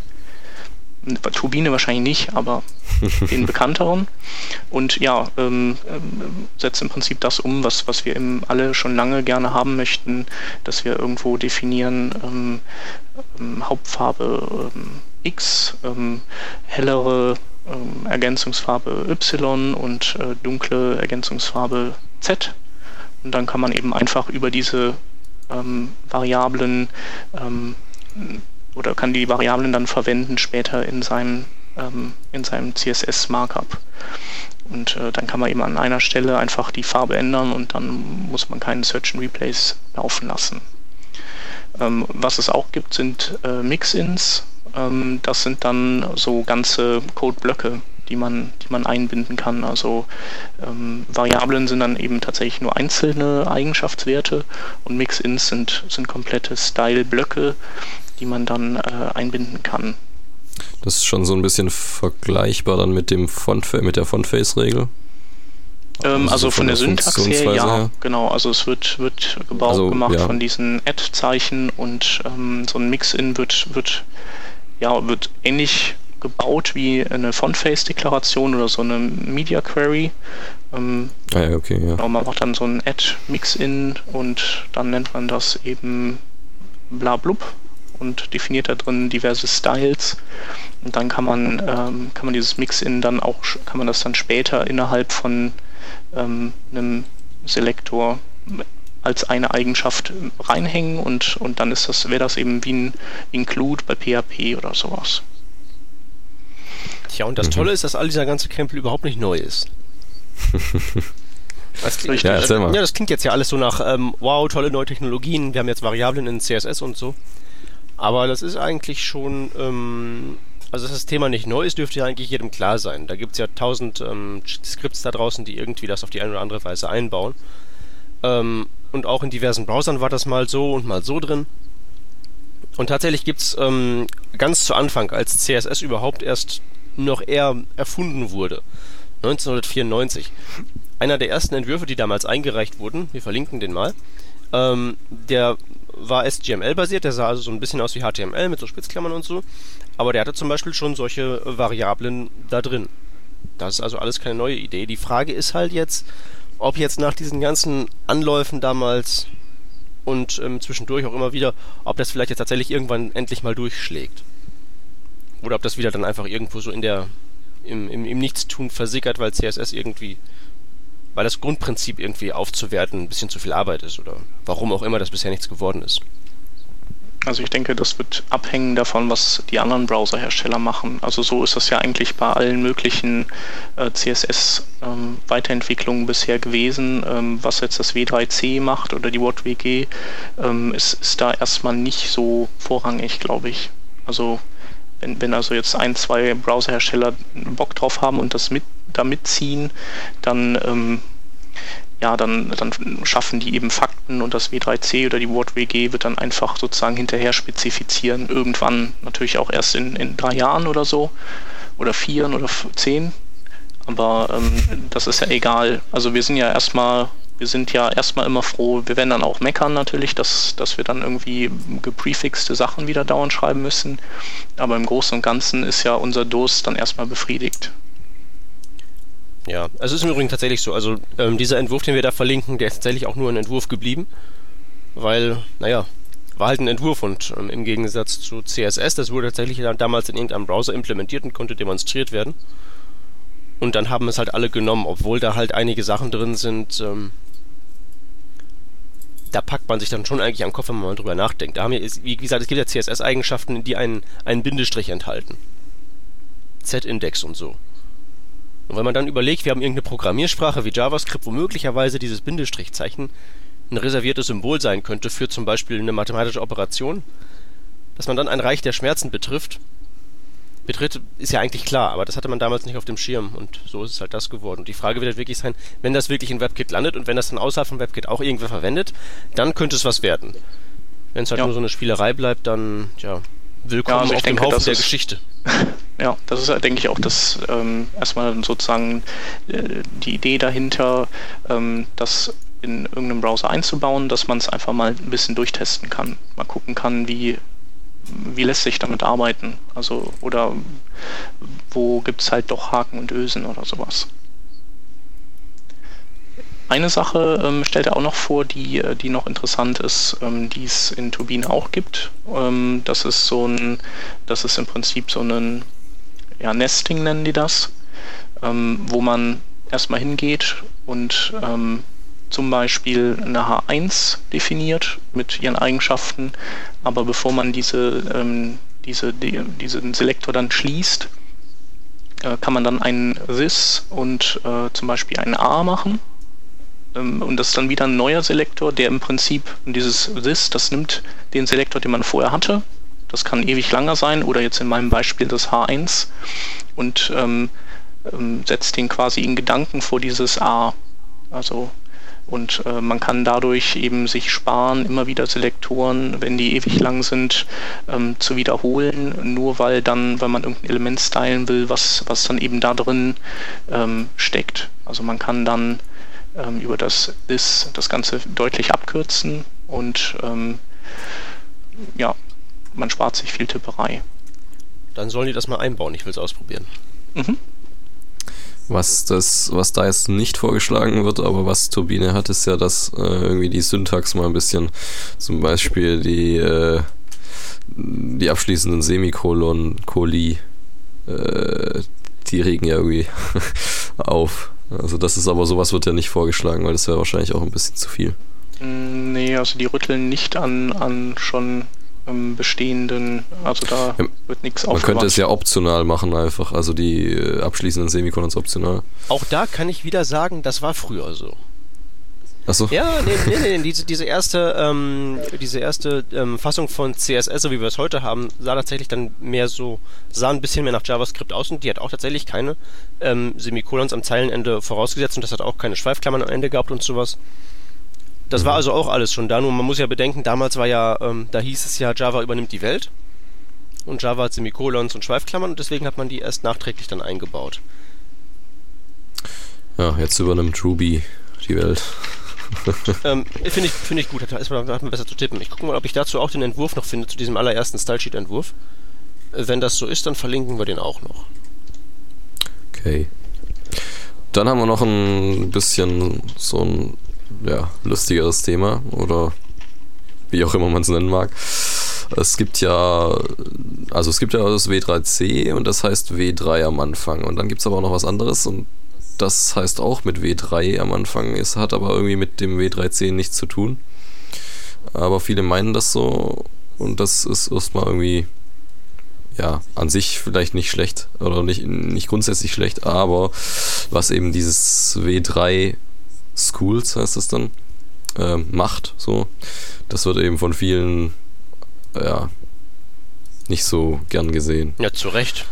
Turbine wahrscheinlich nicht, aber [laughs] den bekannteren. Und ja, ähm, ähm, setzt im Prinzip das um, was, was wir eben alle schon lange gerne haben möchten, dass wir irgendwo definieren, ähm, ähm Hauptfarbe ähm, X, hellere Ergänzungsfarbe Y und äh, dunkle Ergänzungsfarbe Z. Und dann kann man eben einfach über diese ähm, Variablen ähm, oder kann die Variablen dann verwenden später in seinem, ähm, in seinem CSS-Markup. Und äh, dann kann man eben an einer Stelle einfach die Farbe ändern und dann muss man keinen Search and Replace laufen lassen. Ähm, was es auch gibt, sind äh, Mix-Ins. Ähm, das sind dann so ganze Codeblöcke, die man, die man einbinden kann. Also ähm, Variablen sind dann eben tatsächlich nur einzelne Eigenschaftswerte und Mix-Ins sind, sind komplette Style-Blöcke, die man dann äh, einbinden kann. Das ist schon so ein bisschen vergleichbar dann mit dem Font mit der Font-Face-Regel. Ähm, also, also von, der, der Syntax her, ja, her. genau. Also es wird, wird Gebrauch also, gemacht ja. von diesen Add-Zeichen und ähm, so ein Mix-In wird, wird, ja, wird ähnlich gebaut wie eine Font-Face-Deklaration oder so eine Media Query. Ähm, ah ja, okay, ja. Genau, man macht dann so ein Add-Mix-In und dann nennt man das eben blablub und definiert da drin diverse Styles. Und dann kann man, ähm, kann man dieses Mix-In dann auch, kann man das dann später innerhalb von ähm, einem Selektor als eine Eigenschaft reinhängen und, und dann ist das, wäre das eben wie ein Include bei PHP oder sowas. Tja, und das mhm. Tolle ist, dass all dieser ganze Krempel überhaupt nicht neu ist. [laughs] Das klingt, ja, ja, das klingt jetzt ja alles so nach, ähm, wow, tolle neue Technologien, wir haben jetzt Variablen in CSS und so. Aber das ist eigentlich schon, ähm, also dass das Thema nicht neu ist, dürfte ja eigentlich jedem klar sein. Da gibt es ja tausend ähm, Skripts da draußen, die irgendwie das auf die eine oder andere Weise einbauen. Ähm, und auch in diversen Browsern war das mal so und mal so drin. Und tatsächlich gibt es ähm, ganz zu Anfang, als CSS überhaupt erst noch eher erfunden wurde. 1994. Einer der ersten Entwürfe, die damals eingereicht wurden, wir verlinken den mal, ähm, der war SGML-basiert, der sah also so ein bisschen aus wie HTML mit so Spitzklammern und so, aber der hatte zum Beispiel schon solche Variablen da drin. Das ist also alles keine neue Idee. Die Frage ist halt jetzt, ob jetzt nach diesen ganzen Anläufen damals und ähm, zwischendurch auch immer wieder, ob das vielleicht jetzt tatsächlich irgendwann endlich mal durchschlägt. Oder ob das wieder dann einfach irgendwo so in der im, im, im Nichtstun versickert, weil CSS irgendwie, weil das Grundprinzip irgendwie aufzuwerten ein bisschen zu viel Arbeit ist oder warum auch immer das bisher nichts geworden ist. Also ich denke, das wird abhängen davon, was die anderen Browserhersteller machen. Also so ist das ja eigentlich bei allen möglichen äh, CSS-Weiterentwicklungen ähm, bisher gewesen. Ähm, was jetzt das W3C macht oder die WattWG, ähm, ist, ist da erstmal nicht so vorrangig, glaube ich. Also wenn, wenn also jetzt ein, zwei Browserhersteller Bock drauf haben und das mit da mitziehen, dann ähm, ja, dann, dann schaffen die eben Fakten und das W3C oder die WordWG wird dann einfach sozusagen hinterher spezifizieren. Irgendwann natürlich auch erst in, in drei Jahren oder so oder vier oder zehn. Aber ähm, das ist ja egal. Also wir sind ja erstmal wir sind ja erstmal immer froh, wir werden dann auch meckern natürlich, dass, dass wir dann irgendwie geprefixte Sachen wieder dauernd schreiben müssen. Aber im Großen und Ganzen ist ja unser Durst dann erstmal befriedigt. Ja, also es ist im Übrigen tatsächlich so. Also ähm, dieser Entwurf, den wir da verlinken, der ist tatsächlich auch nur ein Entwurf geblieben. Weil, naja, war halt ein Entwurf und ähm, im Gegensatz zu CSS, das wurde tatsächlich dann damals in irgendeinem Browser implementiert und konnte demonstriert werden. Und dann haben es halt alle genommen, obwohl da halt einige Sachen drin sind, ähm, da packt man sich dann schon eigentlich am Kopf, wenn man mal drüber nachdenkt. Da haben wir, wie gesagt, es gibt ja CSS-Eigenschaften, die einen, einen Bindestrich enthalten. Z-Index und so. Und wenn man dann überlegt, wir haben irgendeine Programmiersprache wie JavaScript, wo möglicherweise dieses Bindestrichzeichen ein reserviertes Symbol sein könnte für zum Beispiel eine mathematische Operation, dass man dann ein Reich der Schmerzen betrifft, betritt, ist ja eigentlich klar, aber das hatte man damals nicht auf dem Schirm und so ist es halt das geworden. Und die Frage wird halt wirklich sein, wenn das wirklich in WebKit landet und wenn das dann außerhalb von WebKit auch irgendwer verwendet, dann könnte es was werden. Wenn es halt ja. nur so eine Spielerei bleibt, dann, ja, willkommen ja, also auf denke, dem Haufen der Geschichte. [laughs] Ja, das ist, denke ich, auch das ähm, erstmal sozusagen äh, die Idee dahinter, ähm, das in irgendeinem Browser einzubauen, dass man es einfach mal ein bisschen durchtesten kann. Mal gucken kann, wie wie lässt sich damit arbeiten? Also, oder wo gibt es halt doch Haken und Ösen oder sowas? Eine Sache ähm, stellt er auch noch vor, die, äh, die noch interessant ist, ähm, die es in Turbine auch gibt. Ähm, das ist so ein, das ist im Prinzip so ein ja, Nesting nennen die das, ähm, wo man erstmal hingeht und ähm, zum Beispiel eine H1 definiert mit ihren Eigenschaften, aber bevor man diese, ähm, diese, die, diesen Selektor dann schließt, äh, kann man dann einen This und äh, zum Beispiel einen A machen. Ähm, und das ist dann wieder ein neuer Selektor, der im Prinzip dieses This, das nimmt den Selektor, den man vorher hatte. Das kann ewig langer sein oder jetzt in meinem Beispiel das H1 und ähm, ähm, setzt den quasi in Gedanken vor dieses A. Also und äh, man kann dadurch eben sich sparen, immer wieder Selektoren, wenn die ewig lang sind, ähm, zu wiederholen, nur weil dann, weil man irgendein Element stylen will, was, was dann eben da drin ähm, steckt. Also man kann dann ähm, über das This das Ganze deutlich abkürzen und ähm, ja, man spart sich viel Tipperei. Dann sollen die das mal einbauen, ich will es ausprobieren. Mhm. Was das, was da jetzt nicht vorgeschlagen wird, aber was Turbine hat, ist ja, dass äh, irgendwie die Syntax mal ein bisschen, zum Beispiel die, äh, die abschließenden Semikolon, Koli, äh, die regen ja irgendwie [laughs] auf. Also das ist aber sowas wird ja nicht vorgeschlagen, weil das wäre wahrscheinlich auch ein bisschen zu viel. Mm, nee, also die rütteln nicht an, an schon ähm, bestehenden, also da ja, wird nichts Man könnte es ja optional machen einfach, also die äh, abschließenden Semikolons optional. Auch da kann ich wieder sagen, das war früher so. Achso. Ja, nee, nee, nee, diese, diese erste, ähm, diese erste ähm, Fassung von CSS, so wie wir es heute haben, sah tatsächlich dann mehr so, sah ein bisschen mehr nach JavaScript aus und die hat auch tatsächlich keine ähm, Semikolons am Zeilenende vorausgesetzt und das hat auch keine Schweifklammern am Ende gehabt und sowas. Das war also auch alles schon da, nur man muss ja bedenken, damals war ja, ähm, da hieß es ja, Java übernimmt die Welt. Und Java hat Semikolons und Schweifklammern und deswegen hat man die erst nachträglich dann eingebaut. Ja, jetzt übernimmt Ruby die Welt. [laughs] ähm, Finde ich, find ich gut, hat, hat man besser zu tippen. Ich gucke mal, ob ich dazu auch den Entwurf noch finde, zu diesem allerersten Stylesheet-Entwurf. Wenn das so ist, dann verlinken wir den auch noch. Okay. Dann haben wir noch ein bisschen so ein ja, lustigeres Thema oder wie auch immer man es nennen mag. Es gibt ja, also es gibt ja das W3C und das heißt W3 am Anfang. Und dann gibt es aber auch noch was anderes und das heißt auch mit W3 am Anfang. Es hat aber irgendwie mit dem W3C nichts zu tun. Aber viele meinen das so und das ist erstmal irgendwie, ja, an sich vielleicht nicht schlecht oder nicht, nicht grundsätzlich schlecht, aber was eben dieses W3 Schools heißt es dann, äh, macht. So. Das wird eben von vielen ja, nicht so gern gesehen. Ja, zu Recht.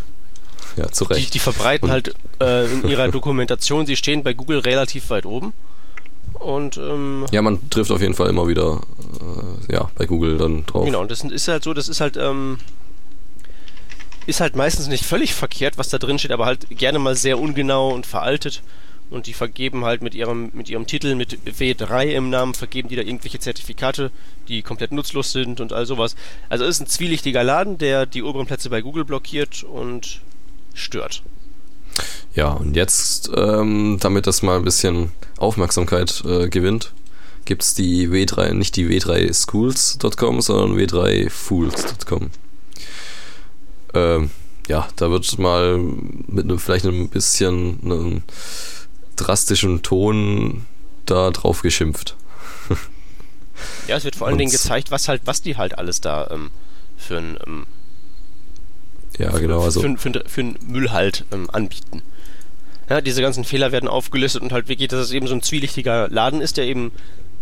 Ja, zu Recht. Die, die verbreiten Und, halt äh, in ihrer Dokumentation, sie stehen bei Google relativ weit oben. Und ähm, ja, man trifft auf jeden Fall immer wieder äh, ja, bei Google dann drauf. Genau, und das ist halt so, das ist halt ähm, ist halt meistens nicht völlig verkehrt, was da drin steht, aber halt gerne mal sehr ungenau und veraltet. Und die vergeben halt mit ihrem, mit ihrem Titel, mit W3 im Namen, vergeben die da irgendwelche Zertifikate, die komplett nutzlos sind und all sowas. Also es ist ein zwielichtiger Laden, der die oberen Plätze bei Google blockiert und stört. Ja, und jetzt, ähm, damit das mal ein bisschen Aufmerksamkeit äh, gewinnt, gibt es die W3, nicht die W3schools.com, sondern W3fools.com. Ähm, ja, da wird mal mit einem, vielleicht ein bisschen einem drastischen Ton da drauf geschimpft. ja, es wird vor allen Dingen gezeigt, was halt, was die halt alles da ähm, für ein ähm, ja, genau, also für, für, für, für einen Müll halt ähm, anbieten. Ja, diese ganzen Fehler werden aufgelistet und halt wirklich, dass es eben so ein zwielichtiger Laden ist, der eben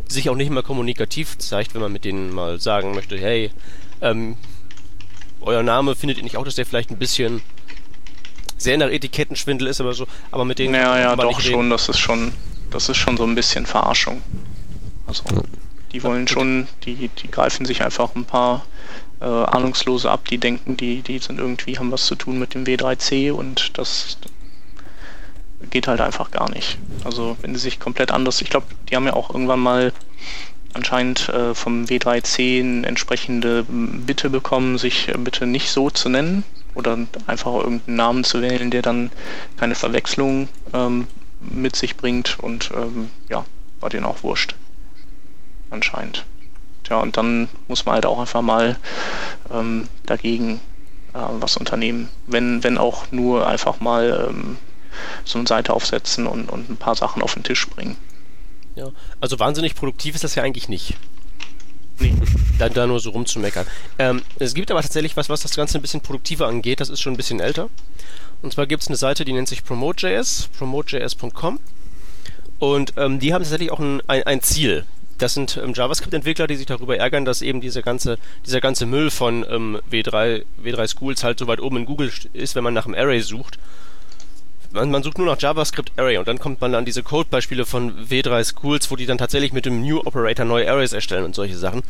sich auch nicht mehr kommunikativ zeigt, wenn man mit denen mal sagen möchte, hey, ähm, euer Name findet ihr nicht auch, dass der vielleicht ein bisschen sehr nach Etikettenschwindel ist, aber so, aber mit denen. Ja, ja, doch schon, das ist schon, das ist schon so ein bisschen Verarschung. Also, die wollen schon, die, die greifen sich einfach ein paar äh, Ahnungslose ab, die denken, die, die sind irgendwie, haben was zu tun mit dem W3C und das geht halt einfach gar nicht. Also wenn sie sich komplett anders, ich glaube, die haben ja auch irgendwann mal anscheinend äh, vom W3C eine entsprechende Bitte bekommen, sich bitte nicht so zu nennen oder einfach irgendeinen Namen zu wählen, der dann keine Verwechslung ähm, mit sich bringt und ähm, ja, war denen auch wurscht. Anscheinend. Tja, und dann muss man halt auch einfach mal ähm, dagegen äh, was unternehmen. Wenn, wenn auch nur einfach mal ähm, so eine Seite aufsetzen und, und ein paar Sachen auf den Tisch bringen. Ja, also wahnsinnig produktiv ist das ja eigentlich nicht. Da, da nur so rumzumeckern. Ähm, es gibt aber tatsächlich was, was das Ganze ein bisschen produktiver angeht. Das ist schon ein bisschen älter. Und zwar gibt es eine Seite, die nennt sich Promote.js, promotejs.com. Und ähm, die haben tatsächlich auch ein, ein, ein Ziel. Das sind ähm, JavaScript-Entwickler, die sich darüber ärgern, dass eben diese ganze, dieser ganze Müll von ähm, W3, W3 Schools halt so weit oben in Google ist, wenn man nach einem Array sucht man, man sucht nur nach JavaScript Array und dann kommt man an diese Codebeispiele von W3 Schools, wo die dann tatsächlich mit dem New Operator neue Arrays erstellen und solche Sachen,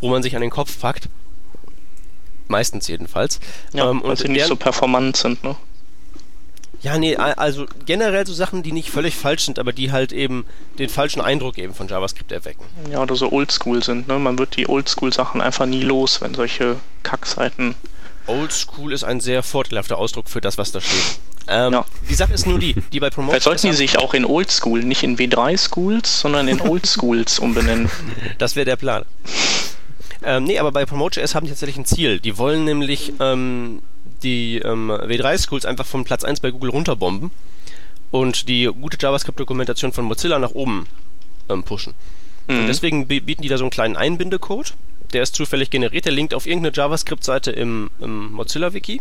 wo man sich an den Kopf packt. Meistens jedenfalls. Ja, ähm, und sie nicht so performant sind, ne? Ja, nee, also generell so Sachen, die nicht völlig falsch sind, aber die halt eben den falschen Eindruck eben von JavaScript erwecken. Ja, oder so oldschool sind, ne? Man wird die oldschool-Sachen einfach nie los, wenn solche Kackseiten. Oldschool ist ein sehr vorteilhafter Ausdruck für das, was da steht. Ähm, ja. Die Sache ist nur die, die bei Promotion. Vielleicht sollten die sich auch in Oldschool, nicht in W3-Schools, sondern in Oldschools umbenennen. [laughs] Das wäre der Plan. Ähm, nee, aber bei Promote.js haben die tatsächlich ein Ziel. Die wollen nämlich ähm, die ähm, W3-Schools einfach von Platz 1 bei Google runterbomben und die gute JavaScript-Dokumentation von Mozilla nach oben ähm, pushen. Mhm. Und deswegen bieten die da so einen kleinen Einbindecode. Der ist zufällig generiert, der linkt auf irgendeine JavaScript-Seite im, im Mozilla-Wiki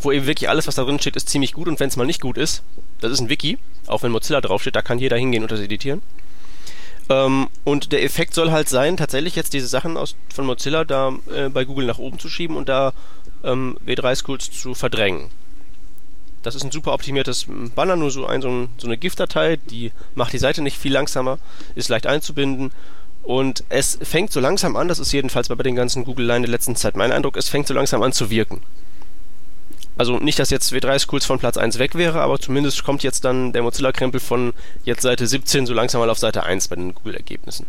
wo eben wirklich alles, was da drin steht, ist ziemlich gut und wenn es mal nicht gut ist, das ist ein Wiki, auch wenn Mozilla draufsteht, da kann jeder hingehen und das editieren. Ähm, und der Effekt soll halt sein, tatsächlich jetzt diese Sachen aus, von Mozilla da äh, bei Google nach oben zu schieben und da ähm, W3-Schools zu verdrängen. Das ist ein super optimiertes Banner, nur so, ein, so, ein, so eine GIF-Datei, die macht die Seite nicht viel langsamer, ist leicht einzubinden und es fängt so langsam an, das ist jedenfalls bei den ganzen Google-Line der letzten Zeit mein Eindruck, es fängt so langsam an zu wirken. Also nicht, dass jetzt W3 Schools von Platz 1 weg wäre, aber zumindest kommt jetzt dann der Mozilla-Krempel von jetzt Seite 17 so langsam mal auf Seite 1 bei den Google-Ergebnissen.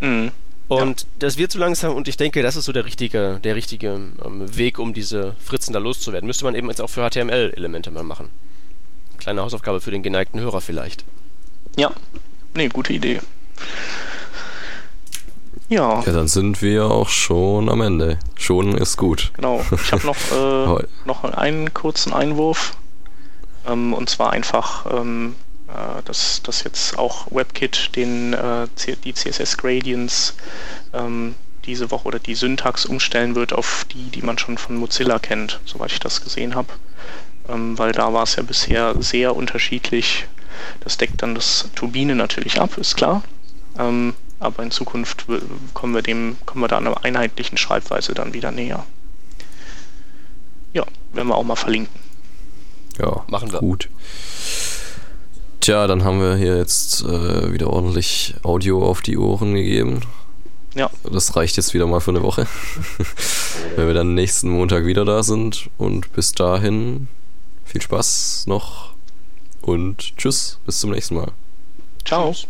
Mhm. Und ja. das wird so langsam und ich denke, das ist so der richtige, der richtige ähm, Weg, um diese Fritzen da loszuwerden. Müsste man eben jetzt auch für HTML-Elemente mal machen. Kleine Hausaufgabe für den geneigten Hörer vielleicht. Ja, nee, gute Idee. Ja. Ja, dann sind wir auch schon am Ende. Schon ist gut. Genau. Ich habe noch, äh, [laughs] noch einen kurzen Einwurf. Ähm, und zwar einfach, ähm, äh, dass, dass jetzt auch WebKit den, äh, die CSS Gradients ähm, diese Woche oder die Syntax umstellen wird auf die, die man schon von Mozilla kennt, soweit ich das gesehen habe. Ähm, weil da war es ja bisher sehr unterschiedlich. Das deckt dann das Turbine natürlich ab, ist klar. Ähm, aber in Zukunft kommen wir dem, kommen wir da einer einheitlichen Schreibweise dann wieder näher. Ja, werden wir auch mal verlinken. Ja, machen wir. Gut. Tja, dann haben wir hier jetzt äh, wieder ordentlich Audio auf die Ohren gegeben. Ja. Das reicht jetzt wieder mal für eine Woche. [laughs] Wenn wir dann nächsten Montag wieder da sind. Und bis dahin viel Spaß noch Und tschüss, bis zum nächsten Mal. Ciao. Tschüss.